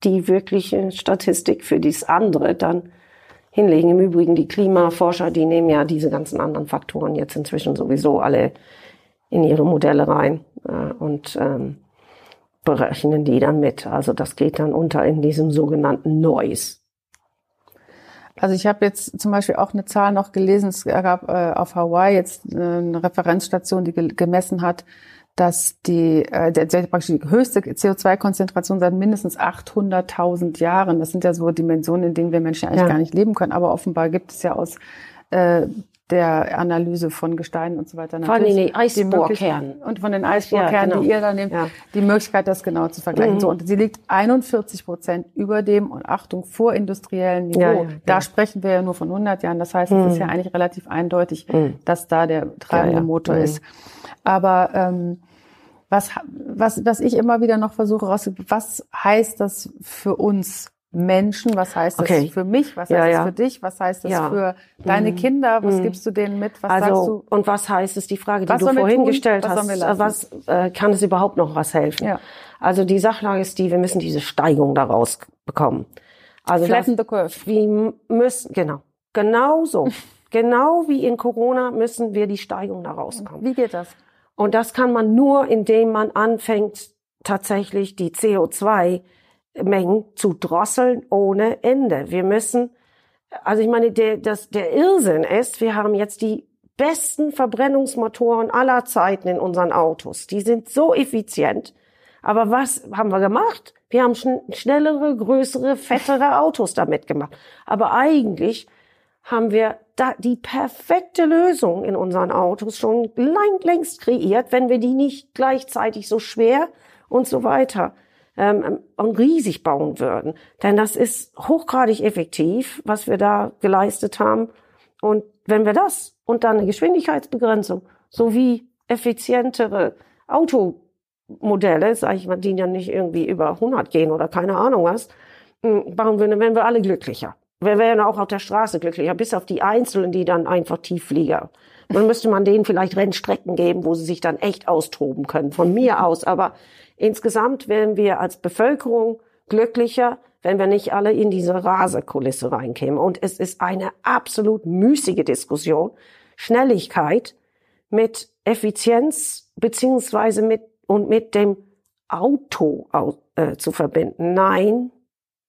die wirkliche Statistik für dies andere dann hinlegen. Im Übrigen die Klimaforscher, die nehmen ja diese ganzen anderen Faktoren jetzt inzwischen sowieso alle in ihre Modelle rein äh, und ähm, berechnen die dann mit. Also das geht dann unter in diesem sogenannten Noise. Also ich habe jetzt zum Beispiel auch eine Zahl noch gelesen, es gab äh, auf Hawaii jetzt äh, eine Referenzstation, die ge gemessen hat, dass die, äh, der, der praktisch die höchste CO2-Konzentration seit mindestens 800.000 Jahren, das sind ja so Dimensionen, in denen wir Menschen eigentlich ja. gar nicht leben können, aber offenbar gibt es ja aus äh, der Analyse von Gesteinen und so weiter. Von den Eisbohrkernen. Und von den Eisbohrkernen, ja, genau. die ihr da nehmt, ja. die Möglichkeit, das genau zu vergleichen. Mhm. So, und sie liegt 41 Prozent über dem, und Achtung, vorindustriellen Niveau. Ja, da sprechen wir ja nur von 100 Jahren. Das heißt, mhm. es ist ja mhm. eigentlich relativ eindeutig, mhm. dass da der treibende Motor mhm. ist. Aber ähm, was, was, was ich immer wieder noch versuche was heißt das für uns Menschen? Was heißt das okay. für mich? Was heißt ja, das für dich? Was heißt das ja. für deine mhm. Kinder? Was mhm. gibst du denen mit? Was also, sagst du? Und was heißt es, die Frage, die was du vorhin tun? gestellt was hast, was äh, kann es überhaupt noch was helfen? Also die Sachlage ist die, wir müssen diese Steigung daraus bekommen. Also Flatten the curve. Wie müssen, genau. Genau so. genau wie in Corona müssen wir die Steigung daraus kommen. Wie geht das? Und das kann man nur, indem man anfängt, tatsächlich die CO2 Mengen zu drosseln ohne Ende. Wir müssen, also ich meine, der, das, der Irrsinn ist, wir haben jetzt die besten Verbrennungsmotoren aller Zeiten in unseren Autos. Die sind so effizient. Aber was haben wir gemacht? Wir haben schn schnellere, größere, fettere Autos damit gemacht. Aber eigentlich haben wir da die perfekte Lösung in unseren Autos schon längst kreiert, wenn wir die nicht gleichzeitig so schwer und so weiter ähm, und riesig bauen würden. Denn das ist hochgradig effektiv, was wir da geleistet haben. Und wenn wir das und dann eine Geschwindigkeitsbegrenzung sowie effizientere Automodelle, sage ich mal, die dann nicht irgendwie über 100 gehen oder keine Ahnung was, hm, bauen wir, dann werden wir alle glücklicher. Wir wären auch auf der Straße glücklicher, bis auf die Einzelnen, die dann einfach Tiefflieger. Dann müsste man denen vielleicht Rennstrecken geben, wo sie sich dann echt austoben können, von mir aus. Aber Insgesamt wären wir als Bevölkerung glücklicher, wenn wir nicht alle in diese Rasekulisse reinkämen. Und es ist eine absolut müßige Diskussion, Schnelligkeit mit Effizienz beziehungsweise mit und mit dem Auto äh, zu verbinden. Nein,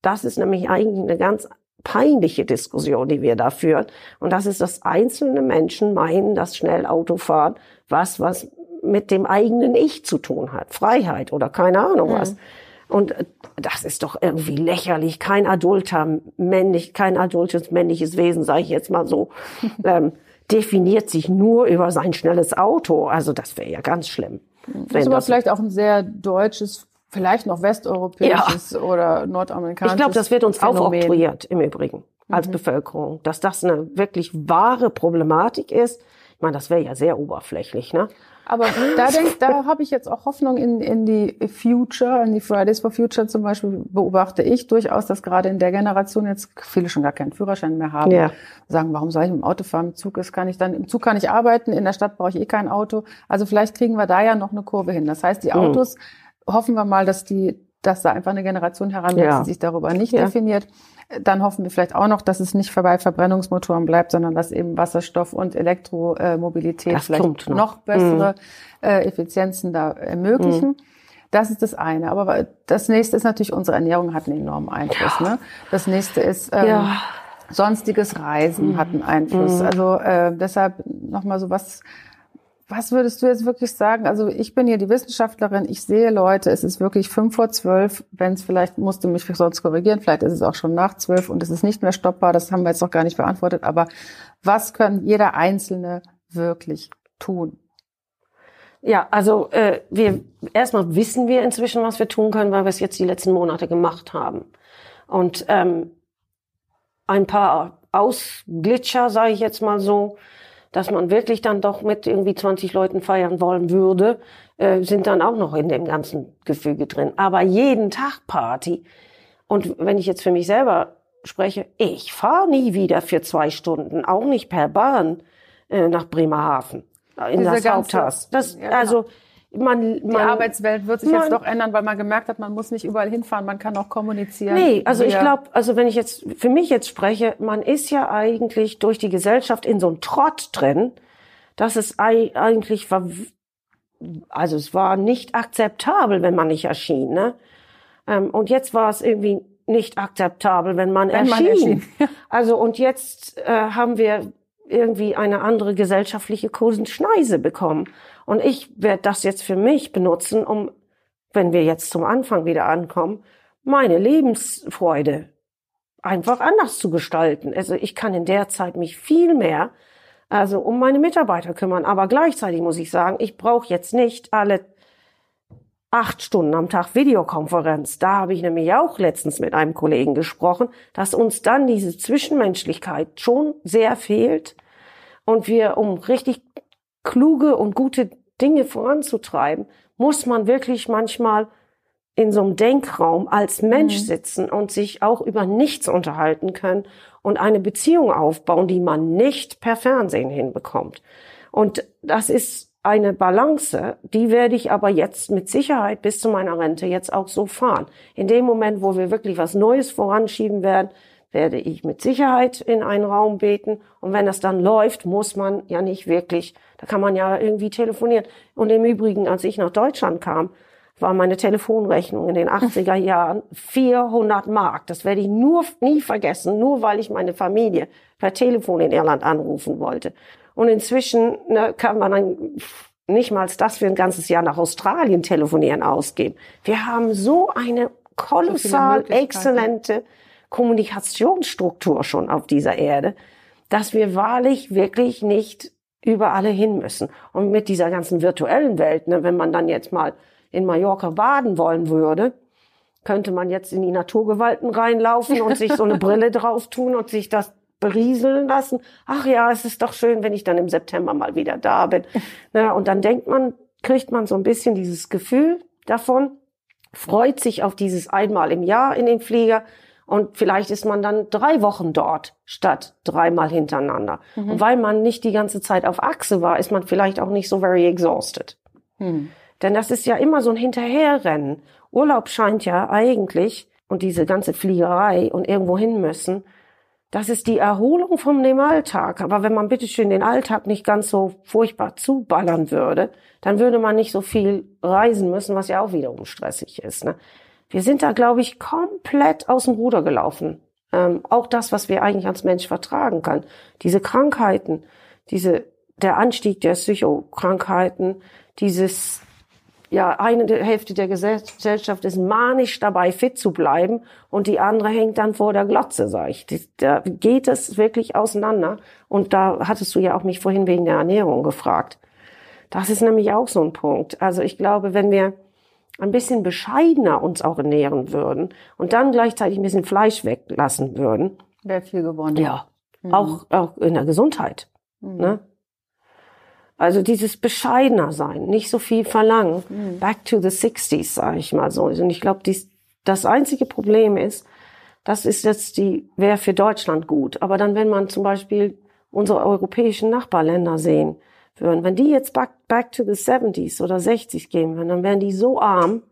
das ist nämlich eigentlich eine ganz peinliche Diskussion, die wir da führen. Und das ist, dass einzelne Menschen meinen, dass schnell Autofahren was, was mit dem eigenen Ich zu tun hat, Freiheit oder keine Ahnung was. Und äh, das ist doch irgendwie lächerlich. Kein adulter männlich, kein adultes männliches Wesen, sage ich jetzt mal so, ähm, definiert sich nur über sein schnelles Auto. Also das wäre ja ganz schlimm. Das ist aber vielleicht auch ein sehr deutsches, vielleicht noch westeuropäisches ja. oder nordamerikanisches. Ich glaube, das wird uns Phänomen. aufoktroyiert im Übrigen als mhm. Bevölkerung, dass das eine wirklich wahre Problematik ist. Ich meine, das wäre ja sehr oberflächlich, ne? Aber da denk, da habe ich jetzt auch Hoffnung in, in die Future, in die Fridays for Future zum Beispiel beobachte ich durchaus, dass gerade in der Generation jetzt viele schon gar keinen Führerschein mehr haben. Ja. Sagen, warum soll ich im Auto fahren? Im Zug ist kann ich dann im Zug kann ich arbeiten, in der Stadt brauche ich eh kein Auto. Also vielleicht kriegen wir da ja noch eine Kurve hin. Das heißt, die hm. Autos mhm. hoffen wir mal, dass die dass da einfach eine Generation heranwächst, ja. die sich darüber nicht ja. definiert. Dann hoffen wir vielleicht auch noch, dass es nicht bei Verbrennungsmotoren bleibt, sondern dass eben Wasserstoff und Elektromobilität das vielleicht noch. noch. bessere mhm. äh, Effizienzen da ermöglichen. Mhm. Das ist das eine. Aber das nächste ist natürlich, unsere Ernährung hat einen enormen Einfluss. Ja. Ne? Das nächste ist ähm, ja. sonstiges Reisen mhm. hat einen Einfluss. Mhm. Also äh, deshalb nochmal so was was würdest du jetzt wirklich sagen? Also ich bin hier die Wissenschaftlerin, ich sehe Leute, es ist wirklich fünf vor zwölf, wenn es vielleicht, musst du mich sonst korrigieren, vielleicht ist es auch schon nach zwölf und es ist nicht mehr stoppbar, das haben wir jetzt noch gar nicht beantwortet, aber was kann jeder Einzelne wirklich tun? Ja, also äh, wir erstmal wissen wir inzwischen, was wir tun können, weil wir es jetzt die letzten Monate gemacht haben. Und ähm, ein paar Ausglitscher, sage ich jetzt mal so, dass man wirklich dann doch mit irgendwie 20 Leuten feiern wollen würde, äh, sind dann auch noch in dem ganzen Gefüge drin. Aber jeden Tag Party. Und wenn ich jetzt für mich selber spreche, ich fahre nie wieder für zwei Stunden, auch nicht per Bahn äh, nach Bremerhaven in Diese das Haupthaus. Das, ja, genau. also man, man, die Arbeitswelt wird sich man, jetzt doch ändern, weil man gemerkt hat, man muss nicht überall hinfahren, man kann auch kommunizieren. Nee, also ich glaube, also wenn ich jetzt für mich jetzt spreche, man ist ja eigentlich durch die Gesellschaft in so einem Trott drin, dass es eigentlich war, also es war nicht akzeptabel, wenn man nicht erschien, ne? Ähm, und jetzt war es irgendwie nicht akzeptabel, wenn man wenn erschien. Man erschien. also und jetzt äh, haben wir irgendwie eine andere gesellschaftliche Kursenschneise bekommen. Und ich werde das jetzt für mich benutzen, um, wenn wir jetzt zum Anfang wieder ankommen, meine Lebensfreude einfach anders zu gestalten. Also ich kann in der Zeit mich viel mehr also um meine Mitarbeiter kümmern. Aber gleichzeitig muss ich sagen, ich brauche jetzt nicht alle acht Stunden am Tag Videokonferenz. Da habe ich nämlich auch letztens mit einem Kollegen gesprochen, dass uns dann diese Zwischenmenschlichkeit schon sehr fehlt und wir, um richtig kluge und gute Dinge voranzutreiben, muss man wirklich manchmal in so einem Denkraum als Mensch mhm. sitzen und sich auch über nichts unterhalten können und eine Beziehung aufbauen, die man nicht per Fernsehen hinbekommt. Und das ist eine Balance, die werde ich aber jetzt mit Sicherheit bis zu meiner Rente jetzt auch so fahren. In dem Moment, wo wir wirklich was Neues voranschieben werden, werde ich mit Sicherheit in einen Raum beten. Und wenn das dann läuft, muss man ja nicht wirklich, da kann man ja irgendwie telefonieren. Und im Übrigen, als ich nach Deutschland kam, war meine Telefonrechnung in den 80er Jahren 400 Mark. Das werde ich nur nie vergessen, nur weil ich meine Familie per Telefon in Irland anrufen wollte. Und inzwischen ne, kann man dann nicht mal das für ein ganzes Jahr nach Australien telefonieren ausgeben. Wir haben so eine kolossal so exzellente Kommunikationsstruktur schon auf dieser Erde, dass wir wahrlich wirklich nicht überall hin müssen. Und mit dieser ganzen virtuellen Welt, ne, wenn man dann jetzt mal in Mallorca baden wollen würde, könnte man jetzt in die Naturgewalten reinlaufen und sich so eine Brille drauf tun und sich das berieseln lassen. Ach ja, es ist doch schön, wenn ich dann im September mal wieder da bin. Ja, und dann denkt man, kriegt man so ein bisschen dieses Gefühl davon, freut sich auf dieses einmal im Jahr in den Flieger, und vielleicht ist man dann drei Wochen dort statt dreimal hintereinander. Mhm. Und weil man nicht die ganze Zeit auf Achse war, ist man vielleicht auch nicht so very exhausted. Mhm. Denn das ist ja immer so ein Hinterherrennen. Urlaub scheint ja eigentlich, und diese ganze Fliegerei und irgendwo hin müssen, das ist die Erholung von dem Alltag. Aber wenn man bitteschön den Alltag nicht ganz so furchtbar zuballern würde, dann würde man nicht so viel reisen müssen, was ja auch wiederum stressig ist. Ne? Wir sind da, glaube ich, komplett aus dem Ruder gelaufen. Ähm, auch das, was wir eigentlich als Mensch vertragen kann. Diese Krankheiten, diese, der Anstieg der Psychokrankheiten, dieses, ja, eine Hälfte der Gesellschaft ist manisch dabei, fit zu bleiben und die andere hängt dann vor der Glotze, sag ich. Da geht es wirklich auseinander. Und da hattest du ja auch mich vorhin wegen der Ernährung gefragt. Das ist nämlich auch so ein Punkt. Also ich glaube, wenn wir ein bisschen bescheidener uns auch ernähren würden und dann gleichzeitig ein bisschen Fleisch weglassen würden. Wäre viel gewonnen. Ja. Mhm. Auch, auch in der Gesundheit. Mhm. Ne? Also dieses bescheidener sein, nicht so viel verlangen. Mhm. Back to the 60s, sage ich mal so. Und ich glaube, das einzige Problem ist, das ist jetzt die, wäre für Deutschland gut. Aber dann, wenn man zum Beispiel unsere europäischen Nachbarländer sehen würden, wenn die jetzt back, back to the 70s oder 60s gehen würden, dann wären die so arm,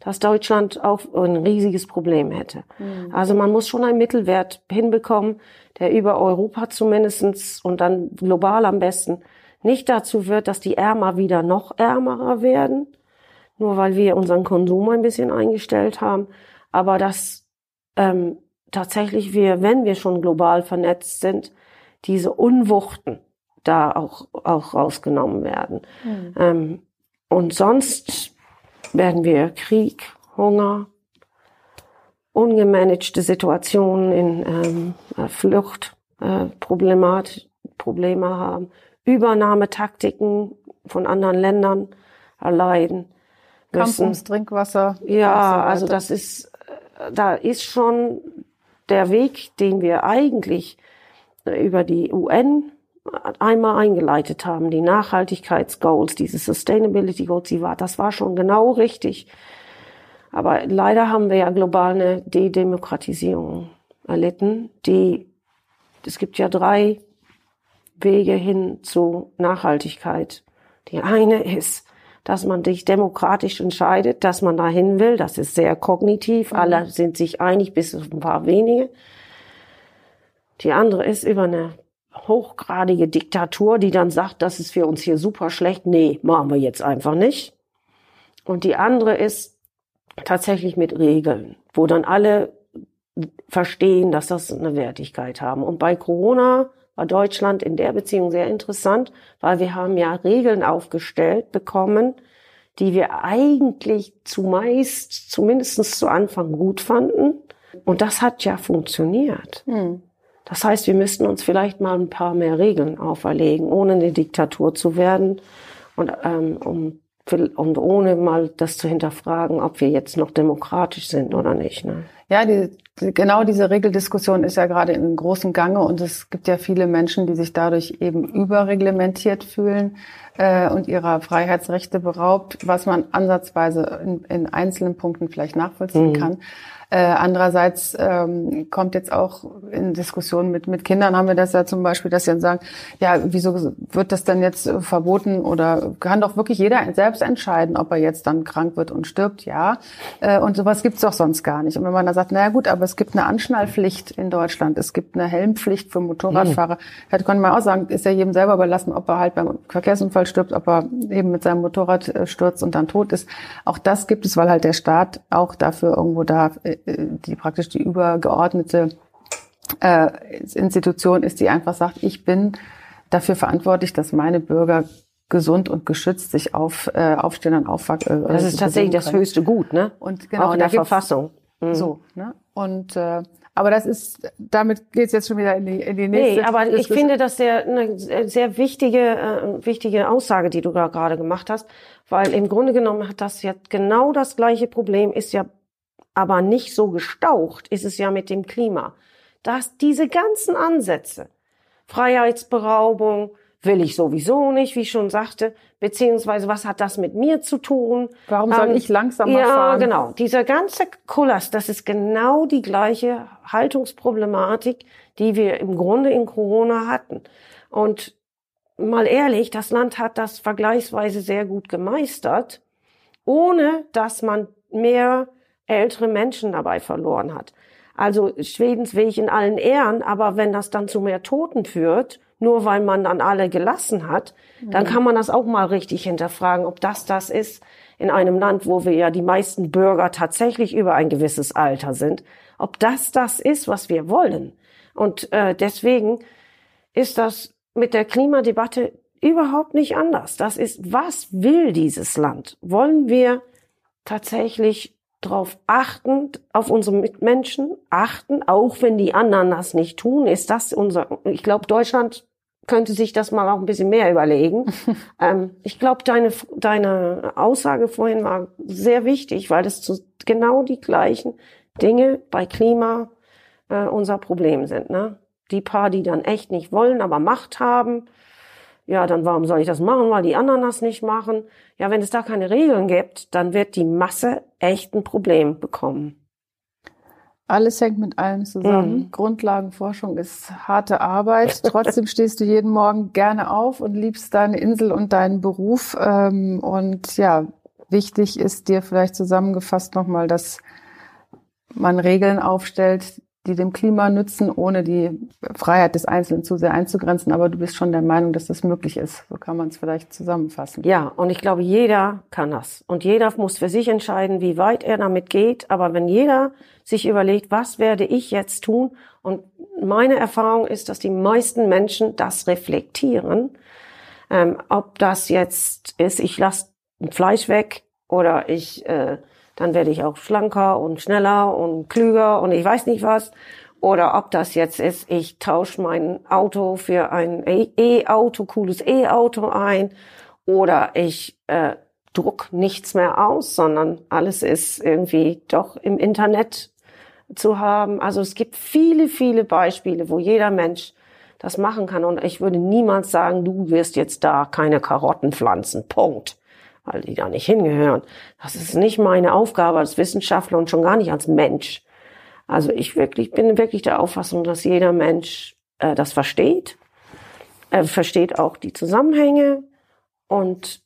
dass Deutschland auch ein riesiges Problem hätte. Mhm. Also man muss schon einen Mittelwert hinbekommen, der über Europa zumindestens und dann global am besten nicht dazu wird, dass die Ärmer wieder noch ärmerer werden, nur weil wir unseren Konsum ein bisschen eingestellt haben, aber dass ähm, tatsächlich wir, wenn wir schon global vernetzt sind, diese Unwuchten da auch, auch rausgenommen werden. Mhm. Ähm, und sonst werden wir Krieg, Hunger, ungemanagte Situationen in ähm, Flucht, äh, Problemat, Probleme haben, Übernahmetaktiken von anderen Ländern erleiden müssen. Kampf ums Trinkwasser. Ja, so also das ist, da ist schon der Weg, den wir eigentlich über die UN einmal eingeleitet haben, die Nachhaltigkeitsgoals, diese Sustainability Goals, die war, das war schon genau richtig. Aber leider haben wir ja global eine Dedemokratisierung erlitten, die, es gibt ja drei Wege hin zu Nachhaltigkeit. Die eine ist, dass man sich demokratisch entscheidet, dass man dahin will. Das ist sehr kognitiv. Mhm. Alle sind sich einig, bis auf ein paar wenige. Die andere ist über eine hochgradige Diktatur, die dann sagt, das ist für uns hier super schlecht. Nee, machen wir jetzt einfach nicht. Und die andere ist tatsächlich mit Regeln, wo dann alle verstehen, dass das eine Wertigkeit haben. Und bei Corona war Deutschland in der Beziehung sehr interessant, weil wir haben ja Regeln aufgestellt bekommen, die wir eigentlich zumeist, zumindest zu Anfang gut fanden. Und das hat ja funktioniert. Hm. Das heißt, wir müssten uns vielleicht mal ein paar mehr Regeln auferlegen, ohne eine Diktatur zu werden und, ähm, um, und ohne mal das zu hinterfragen, ob wir jetzt noch demokratisch sind oder nicht. Ne? Ja, die, genau diese Regeldiskussion ist ja gerade in großem Gange und es gibt ja viele Menschen, die sich dadurch eben überreglementiert fühlen äh, und ihrer Freiheitsrechte beraubt, was man ansatzweise in, in einzelnen Punkten vielleicht nachvollziehen mhm. kann. Äh, andererseits ähm, kommt jetzt auch in Diskussionen mit, mit Kindern haben wir das ja zum Beispiel, dass sie dann sagen, ja, wieso wird das denn jetzt verboten oder kann doch wirklich jeder selbst entscheiden, ob er jetzt dann krank wird und stirbt, ja. Äh, und sowas gibt's doch sonst gar nicht. Und wenn man dann sagt, naja gut, aber es gibt eine Anschnallpflicht in Deutschland, es gibt eine Helmpflicht für Motorradfahrer, mhm. da könnte man auch sagen, ist ja jedem selber überlassen, ob er halt beim Verkehrsunfall stirbt, ob er eben mit seinem Motorrad äh, stürzt und dann tot ist. Auch das gibt es, weil halt der Staat auch dafür irgendwo da äh, die praktisch die übergeordnete äh, Institution ist, die einfach sagt, ich bin dafür verantwortlich, dass meine Bürger gesund und geschützt sich auf, äh, aufstehen und aufwachsen. Äh, das ist tatsächlich das höchste Gut, ne? Und genau, auch in der Verfassung. Mhm. So, ne? Und äh, aber das ist, damit geht's jetzt schon wieder in die, in die nächste. Nee, aber ich finde das sehr, eine sehr wichtige, äh, wichtige Aussage, die du da gerade gemacht hast, weil im Grunde genommen hat das ja genau das gleiche Problem, ist ja aber nicht so gestaucht ist es ja mit dem Klima. Dass diese ganzen Ansätze, Freiheitsberaubung, will ich sowieso nicht, wie ich schon sagte, beziehungsweise was hat das mit mir zu tun? Warum soll ähm, ich langsamer ja, fahren? Ja, genau. Dieser ganze Kulas, das ist genau die gleiche Haltungsproblematik, die wir im Grunde in Corona hatten. Und mal ehrlich, das Land hat das vergleichsweise sehr gut gemeistert, ohne dass man mehr ältere Menschen dabei verloren hat. Also Schwedens Weg in allen Ehren, aber wenn das dann zu mehr Toten führt, nur weil man dann alle gelassen hat, mhm. dann kann man das auch mal richtig hinterfragen, ob das das ist in einem Land, wo wir ja die meisten Bürger tatsächlich über ein gewisses Alter sind, ob das das ist, was wir wollen. Und äh, deswegen ist das mit der Klimadebatte überhaupt nicht anders. Das ist, was will dieses Land? Wollen wir tatsächlich darauf achten, auf unsere Mitmenschen achten, auch wenn die anderen das nicht tun? Ist das unser, ich glaube, Deutschland könnte sich das mal auch ein bisschen mehr überlegen. ähm, ich glaube, deine, deine Aussage vorhin war sehr wichtig, weil das zu, genau die gleichen Dinge bei Klima äh, unser Problem sind. Ne? Die paar, die dann echt nicht wollen, aber Macht haben, ja, dann warum soll ich das machen, weil die anderen das nicht machen? Ja, wenn es da keine Regeln gibt, dann wird die Masse echt ein Problem bekommen. Alles hängt mit allem zusammen. Mhm. Grundlagenforschung ist harte Arbeit. Trotzdem stehst du jeden Morgen gerne auf und liebst deine Insel und deinen Beruf. Ähm, und ja, wichtig ist dir vielleicht zusammengefasst nochmal, dass man Regeln aufstellt, die dem Klima nützen, ohne die Freiheit des Einzelnen zu sehr einzugrenzen. Aber du bist schon der Meinung, dass das möglich ist. So kann man es vielleicht zusammenfassen. Ja, und ich glaube, jeder kann das. Und jeder muss für sich entscheiden, wie weit er damit geht. Aber wenn jeder sich überlegt, was werde ich jetzt tun? Und meine Erfahrung ist, dass die meisten Menschen das reflektieren. Ähm, ob das jetzt ist, ich lasse Fleisch weg oder ich äh, dann werde ich auch schlanker und schneller und klüger und ich weiß nicht was. Oder ob das jetzt ist, ich tausche mein Auto für ein E-Auto, cooles E-Auto ein. Oder ich äh, druck nichts mehr aus, sondern alles ist irgendwie doch im Internet zu haben. Also es gibt viele, viele Beispiele, wo jeder Mensch das machen kann. Und ich würde niemals sagen, du wirst jetzt da keine Karotten pflanzen. Punkt weil die da nicht hingehören. Das ist nicht meine Aufgabe als Wissenschaftler und schon gar nicht als Mensch. Also ich wirklich bin wirklich der Auffassung, dass jeder Mensch äh, das versteht, er versteht auch die Zusammenhänge und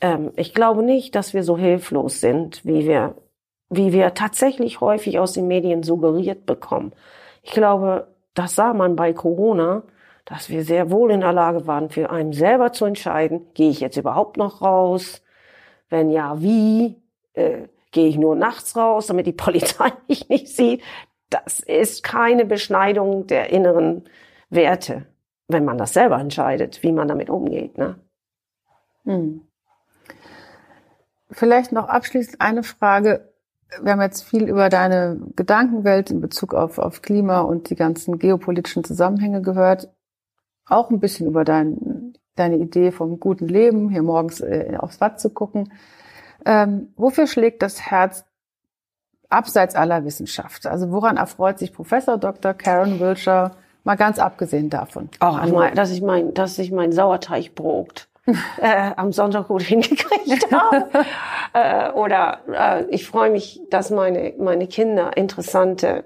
ähm, ich glaube nicht, dass wir so hilflos sind, wie wir wie wir tatsächlich häufig aus den Medien suggeriert bekommen. Ich glaube, das sah man bei Corona, dass wir sehr wohl in der Lage waren, für einen selber zu entscheiden, gehe ich jetzt überhaupt noch raus? Wenn ja, wie? Äh, Gehe ich nur nachts raus, damit die Polizei mich nicht sieht? Das ist keine Beschneidung der inneren Werte, wenn man das selber entscheidet, wie man damit umgeht. Ne? Hm. Vielleicht noch abschließend eine Frage. Wir haben jetzt viel über deine Gedankenwelt in Bezug auf, auf Klima und die ganzen geopolitischen Zusammenhänge gehört. Auch ein bisschen über dein deine Idee vom guten Leben, hier morgens äh, aufs Watt zu gucken. Ähm, wofür schlägt das Herz abseits aller Wissenschaft? Also woran erfreut sich Professor Dr. Karen Wilshire, mal ganz abgesehen davon? Ach, mein, dass ich mein, dass ich mein Sauerteigbrot äh, am Sonntag gut hingekriegt habe. äh, oder äh, ich freue mich, dass meine, meine Kinder interessante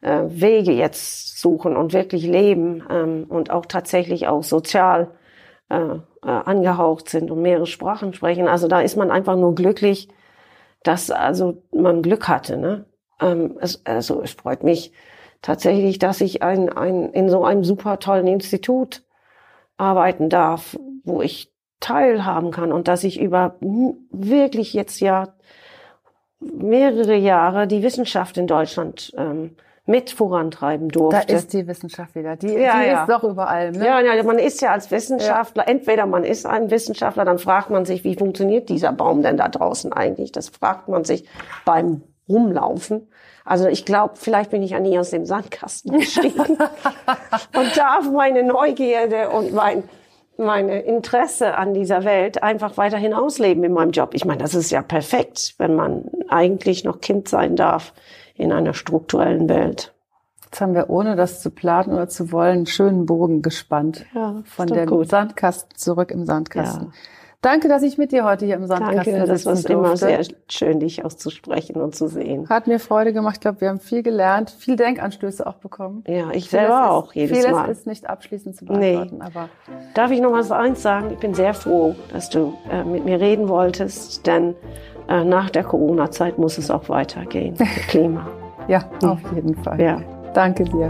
äh, Wege jetzt suchen und wirklich leben ähm, und auch tatsächlich auch sozial äh, äh, angehaucht sind und mehrere Sprachen sprechen. Also da ist man einfach nur glücklich, dass also man Glück hatte. Ne? Ähm, es, also es freut mich tatsächlich, dass ich ein, ein, in so einem super tollen Institut arbeiten darf, wo ich teilhaben kann und dass ich über wirklich jetzt ja mehrere Jahre die Wissenschaft in Deutschland ähm, mit vorantreiben durfte. Da ist die Wissenschaft wieder. Die, ja, die ja. ist doch überall. Ne? Ja, ja, man ist ja als Wissenschaftler, ja. entweder man ist ein Wissenschaftler, dann fragt man sich, wie funktioniert dieser Baum denn da draußen eigentlich? Das fragt man sich beim Rumlaufen. Also ich glaube, vielleicht bin ich ja nie aus dem Sandkasten gestiegen und darf meine Neugierde und mein meine Interesse an dieser Welt einfach weiterhin ausleben in meinem Job. Ich meine, das ist ja perfekt, wenn man eigentlich noch Kind sein darf in einer strukturellen Welt. Jetzt haben wir, ohne das zu planen oder zu wollen, einen schönen Bogen gespannt. Ja, von dem gut. Sandkasten zurück im Sandkasten. Ja. Danke, dass ich mit dir heute hier im Sandkasten Danke, das war immer sehr schön, dich auszusprechen und zu sehen. Hat mir Freude gemacht. Ich glaube, wir haben viel gelernt, viel Denkanstöße auch bekommen. Ja, ich vieles selber auch jedes vieles Mal. Vieles ist nicht abschließend zu beantworten, nee. aber. Darf ich noch mal eins sagen? Ich bin sehr froh, dass du äh, mit mir reden wolltest, denn nach der Corona-Zeit muss es auch weitergehen. Klima. Ja, auf jeden Fall. Ja. Danke dir.